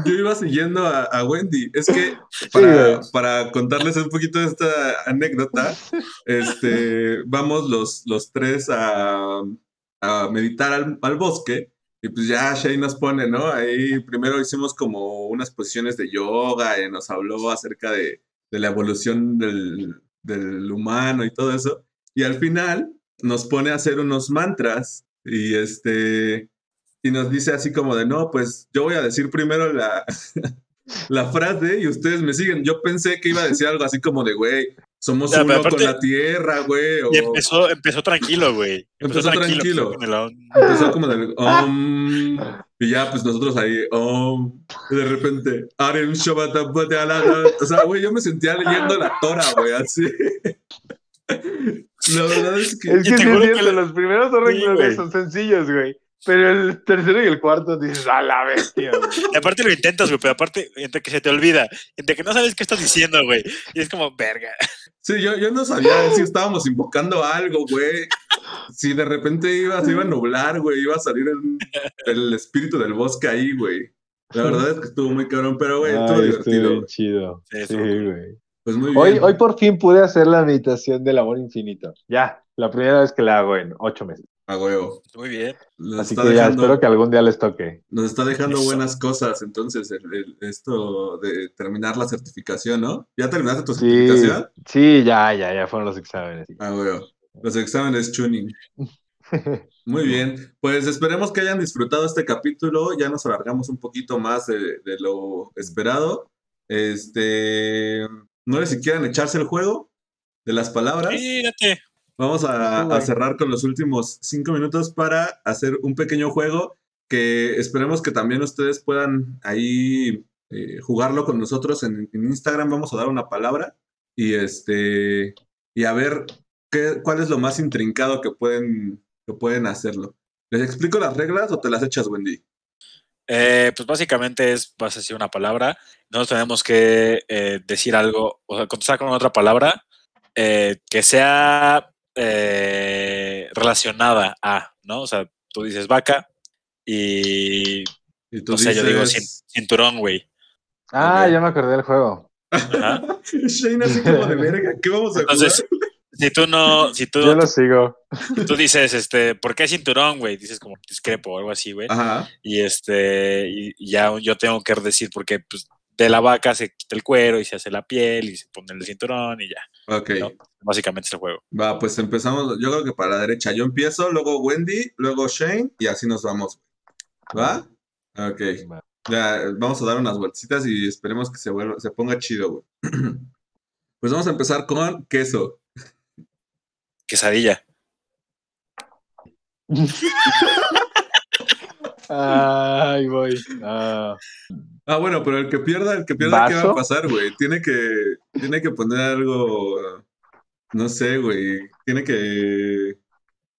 yo iba siguiendo a, a Wendy. Es que para, contarles un poquito de esta anécdota, este, vamos los, los tres a, a meditar al, al bosque. Y pues ya Shay nos pone, ¿no? Ahí primero hicimos como unas posiciones de yoga y nos habló acerca de, de la evolución del, del humano y todo eso. Y al final nos pone a hacer unos mantras y este y nos dice así como de no, pues yo voy a decir primero la, [laughs] la frase y ustedes me siguen. Yo pensé que iba a decir algo así como de güey, somos Ya, uno aparte- con la tierra, güey. o- Y empezó, empezó tranquilo, güey. Empezó tranquilo. Empezó como del um, y ya pues nosotros ahí um, y de repente o sea güey yo me sentía leyendo la Tora güey así [laughs] la verdad es que Es que te sí es que los primeros dos Sí, renglones güey. son sencillos, güey. Pero el tercero y el cuarto dices, a la bestia, güey. Y aparte lo intentas, güey, pero aparte, entre que se te olvida, entre que no sabes qué estás diciendo, güey. Y es como, verga. sí yo, yo no sabía [laughs] si estábamos invocando algo güey si de repente iba se iba a nublar güey iba a salir el, el espíritu del bosque ahí güey la [laughs] verdad es que estuvo muy cabrón pero güey estuvo divertido chido. Sí, Sí, güey. Pues muy bien Hoy, hoy por fin pude hacer la meditación del amor infinito. Ya, la primera vez que la hago en ocho meses. a huevo Muy bien. Nos Así que ya dejando- espero que algún día les toque. Nos está dejando Eso. buenas cosas, entonces, el- el- esto de terminar la certificación, ¿no? ¿Ya terminaste tu Sí, certificación? sí, ya, ya, ya fueron los exámenes. Ah, güey. Los exámenes tuning. [laughs] Muy bien. Pues esperemos que hayan disfrutado este capítulo. Ya nos alargamos un poquito más de, de lo esperado. Este. No sé si quieran echarse el juego de las palabras. Fíjate. Vamos a cerrar con los últimos cinco minutos para hacer un pequeño juego que esperemos que también ustedes puedan ahí eh, jugarlo con nosotros en, en Instagram. Vamos a dar una palabra y este y a ver qué, cuál es lo más intrincado que pueden, que pueden hacerlo. ¿Les explico las reglas o te las echas, Wendy? Eh, pues básicamente es, vas a decir una palabra. Nosotros tenemos que eh, decir algo, o sea, contestar con otra palabra eh, que sea eh, relacionada a, ¿no? O sea, tú dices vaca y, Y tú no sé, yo digo cinturón, güey. Ah, Ok. ya me acordé del juego. [laughs] Shane así como de verga, ¿qué vamos a Entonces, si tú no, si tú, Yo lo sigo. tú dices, este, ¿por qué cinturón, güey? Dices como discrepo o algo así, güey. Y este, y ya yo tengo que decir porque pues, de la vaca se quita el cuero y se hace la piel y se pone el cinturón y ya. Ok. ¿no? Básicamente es el juego. Va, pues empezamos. Yo creo que para la derecha. Yo empiezo, luego Wendy, luego Shane y así nos vamos. ¿Va? Ok. Ya, vamos a dar unas vueltecitas y esperemos que se, vuelva, se ponga chido, güey. [clears throat] Pues vamos a empezar con queso. Quesadilla. [laughs] Ay, voy. Ah, Ah, bueno, pero el que pierda, el que pierda, ¿qué va a pasar, güey? Tiene que, tiene que poner algo, no sé, güey. Tiene que,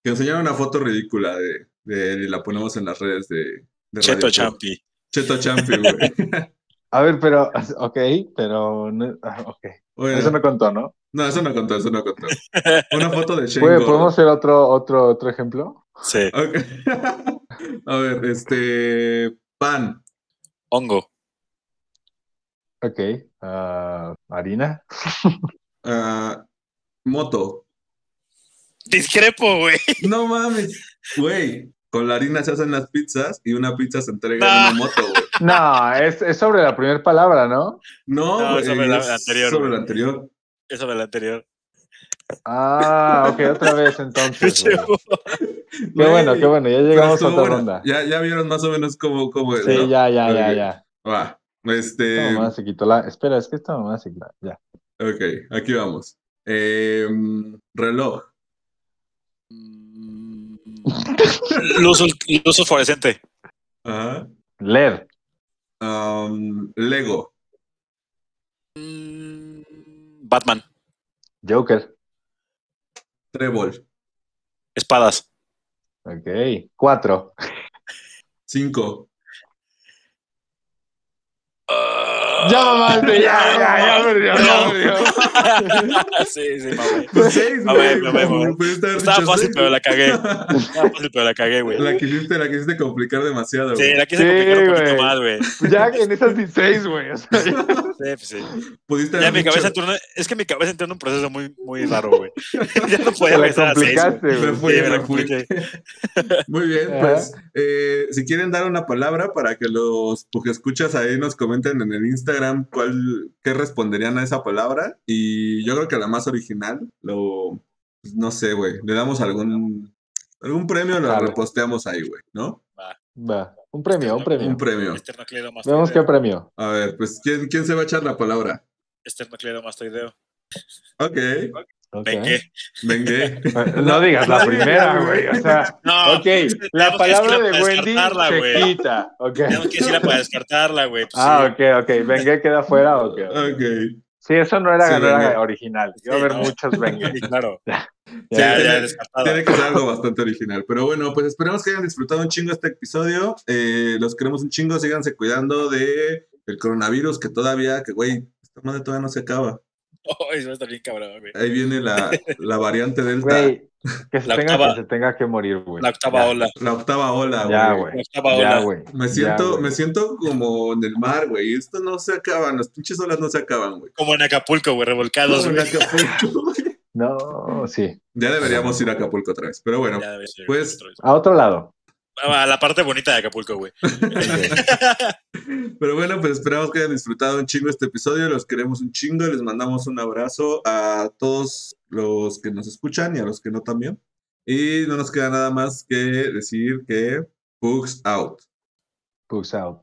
que enseñar una foto ridícula de, de él y la ponemos en las redes de, de Cheto Radio. Champi. Cheto Champi, güey. [laughs] A ver, pero, [laughs] ok, pero, no- ah, ok. Bueno, Eso no contó, ¿no? No, eso no contó, eso no contó. [laughs] Una foto de Shane ¿Puede- Gordo. ¿Podemos hacer otro, otro, otro ejemplo? Sí. [laughs] A ver, este. Pan. Hongo. Ok. ah, harina. ah, moto. Discrepo, güey. No mames. Güey, con la harina se hacen las pizzas y una pizza se entrega Ah. en una moto, güey. No, es, es sobre la primera palabra, ¿no? No, No, güey, sobre la es anterior, Sobre la anterior. Eso de la anterior. Ah, ok, otra vez [laughs] entonces. Qué bueno, qué bueno, ya llegamos a otra buena. ronda. Ya, ya vieron más o menos cómo, cómo es. Sí, ¿no? ya, ya, ya, ya. Va. Esta Este. mamá se quitó la. Espera, es que esta mamá se quitó. Ya. Ok, aquí vamos. Em, reloj. Luz, luz fluorescente. Ajá. LED. Am, Lego. Mm, Batman. Joker. Trébol. Espadas. Ok. Cuatro. Cinco. Ya mamaste, ya, ya, ya ya sí, sí, mamá. Pues haber Estaba fácil, pero la cagué. Estaba fácil, pero la cagué, güey. La quisiste, la quisiste complicar demasiado, Sí, güey. la quise Sí, complicar un poquito güey. más, güey. Ya en esas 16, güey. o sea, Sí, pues sí. Pudiste Ya haber mi dicho- cabeza entró, en- es que mi cabeza entró en un proceso muy, muy raro, güey. ya no podía Te la regresar a seis, güey. complicaste, Me güey. fui, Sí, me me la fui. compliqué. Muy bien, pues eh, si quieren dar una palabra para que los que escuchas ahí nos comenten en el Instagram cuál, qué responderían a esa palabra. Y yo creo que la más original, lo, pues, no sé, güey, le damos algún, algún premio, lo Claro. reposteamos ahí, güey, ¿no? Va. Un premio, un premio. Un premio. Esternocleidomastoideo. Vemos qué premio. A ver, pues ¿quién, quién se va a echar la palabra? Esternocleidomastoideo. Ok, Ok. Vengué. [laughs] No digas la primera, güey. O sea, No, ok, la palabra de Wendy se güey. quita. Ok. Tengo que decirla para descartarla, güey. Pues Ah, sí. ok, ok. Vengué queda fuera, ok. Ok. Sí, eso no era, Sí, no era Vengué. original. Iba a Sí, haber no. muchos Vengué. Sí, claro. [laughs] Ya, Ya, tiene- ya, descartada. Tiene que ser algo bastante original. Pero bueno, pues esperemos que hayan disfrutado un chingo este episodio. Eh, los queremos un chingo. Síganse cuidando de el coronavirus que todavía, que güey, esta madre todavía no se acaba. Oh, [laughs] eso va a estar bien cabrón, güey. Ahí viene la, la variante [laughs] delta. Güey, que se La tenga octava- que se tenga que morir, güey. La octava Ya, ola. La octava ola, güey. Ya, La güey. octava Ya, ola. güey. Me Ya, siento, güey. me siento como en el mar, güey. Esto no se acaban, las pinches olas no se acaban, güey. Como en Acapulco, güey, revolcados, Como en güey. Acapulco, güey. [laughs] No, sí. ya deberíamos ir a Acapulco otra vez. Pero bueno, pues-. A otro lado. A la parte bonita de Acapulco, güey. Pero bueno, pues esperamos que hayan disfrutado un chingo este episodio. Los queremos un chingo. Les mandamos un abrazo a todos los que nos escuchan y a los que no también. Y no nos queda nada más que decir que Pugs out. Pugs out.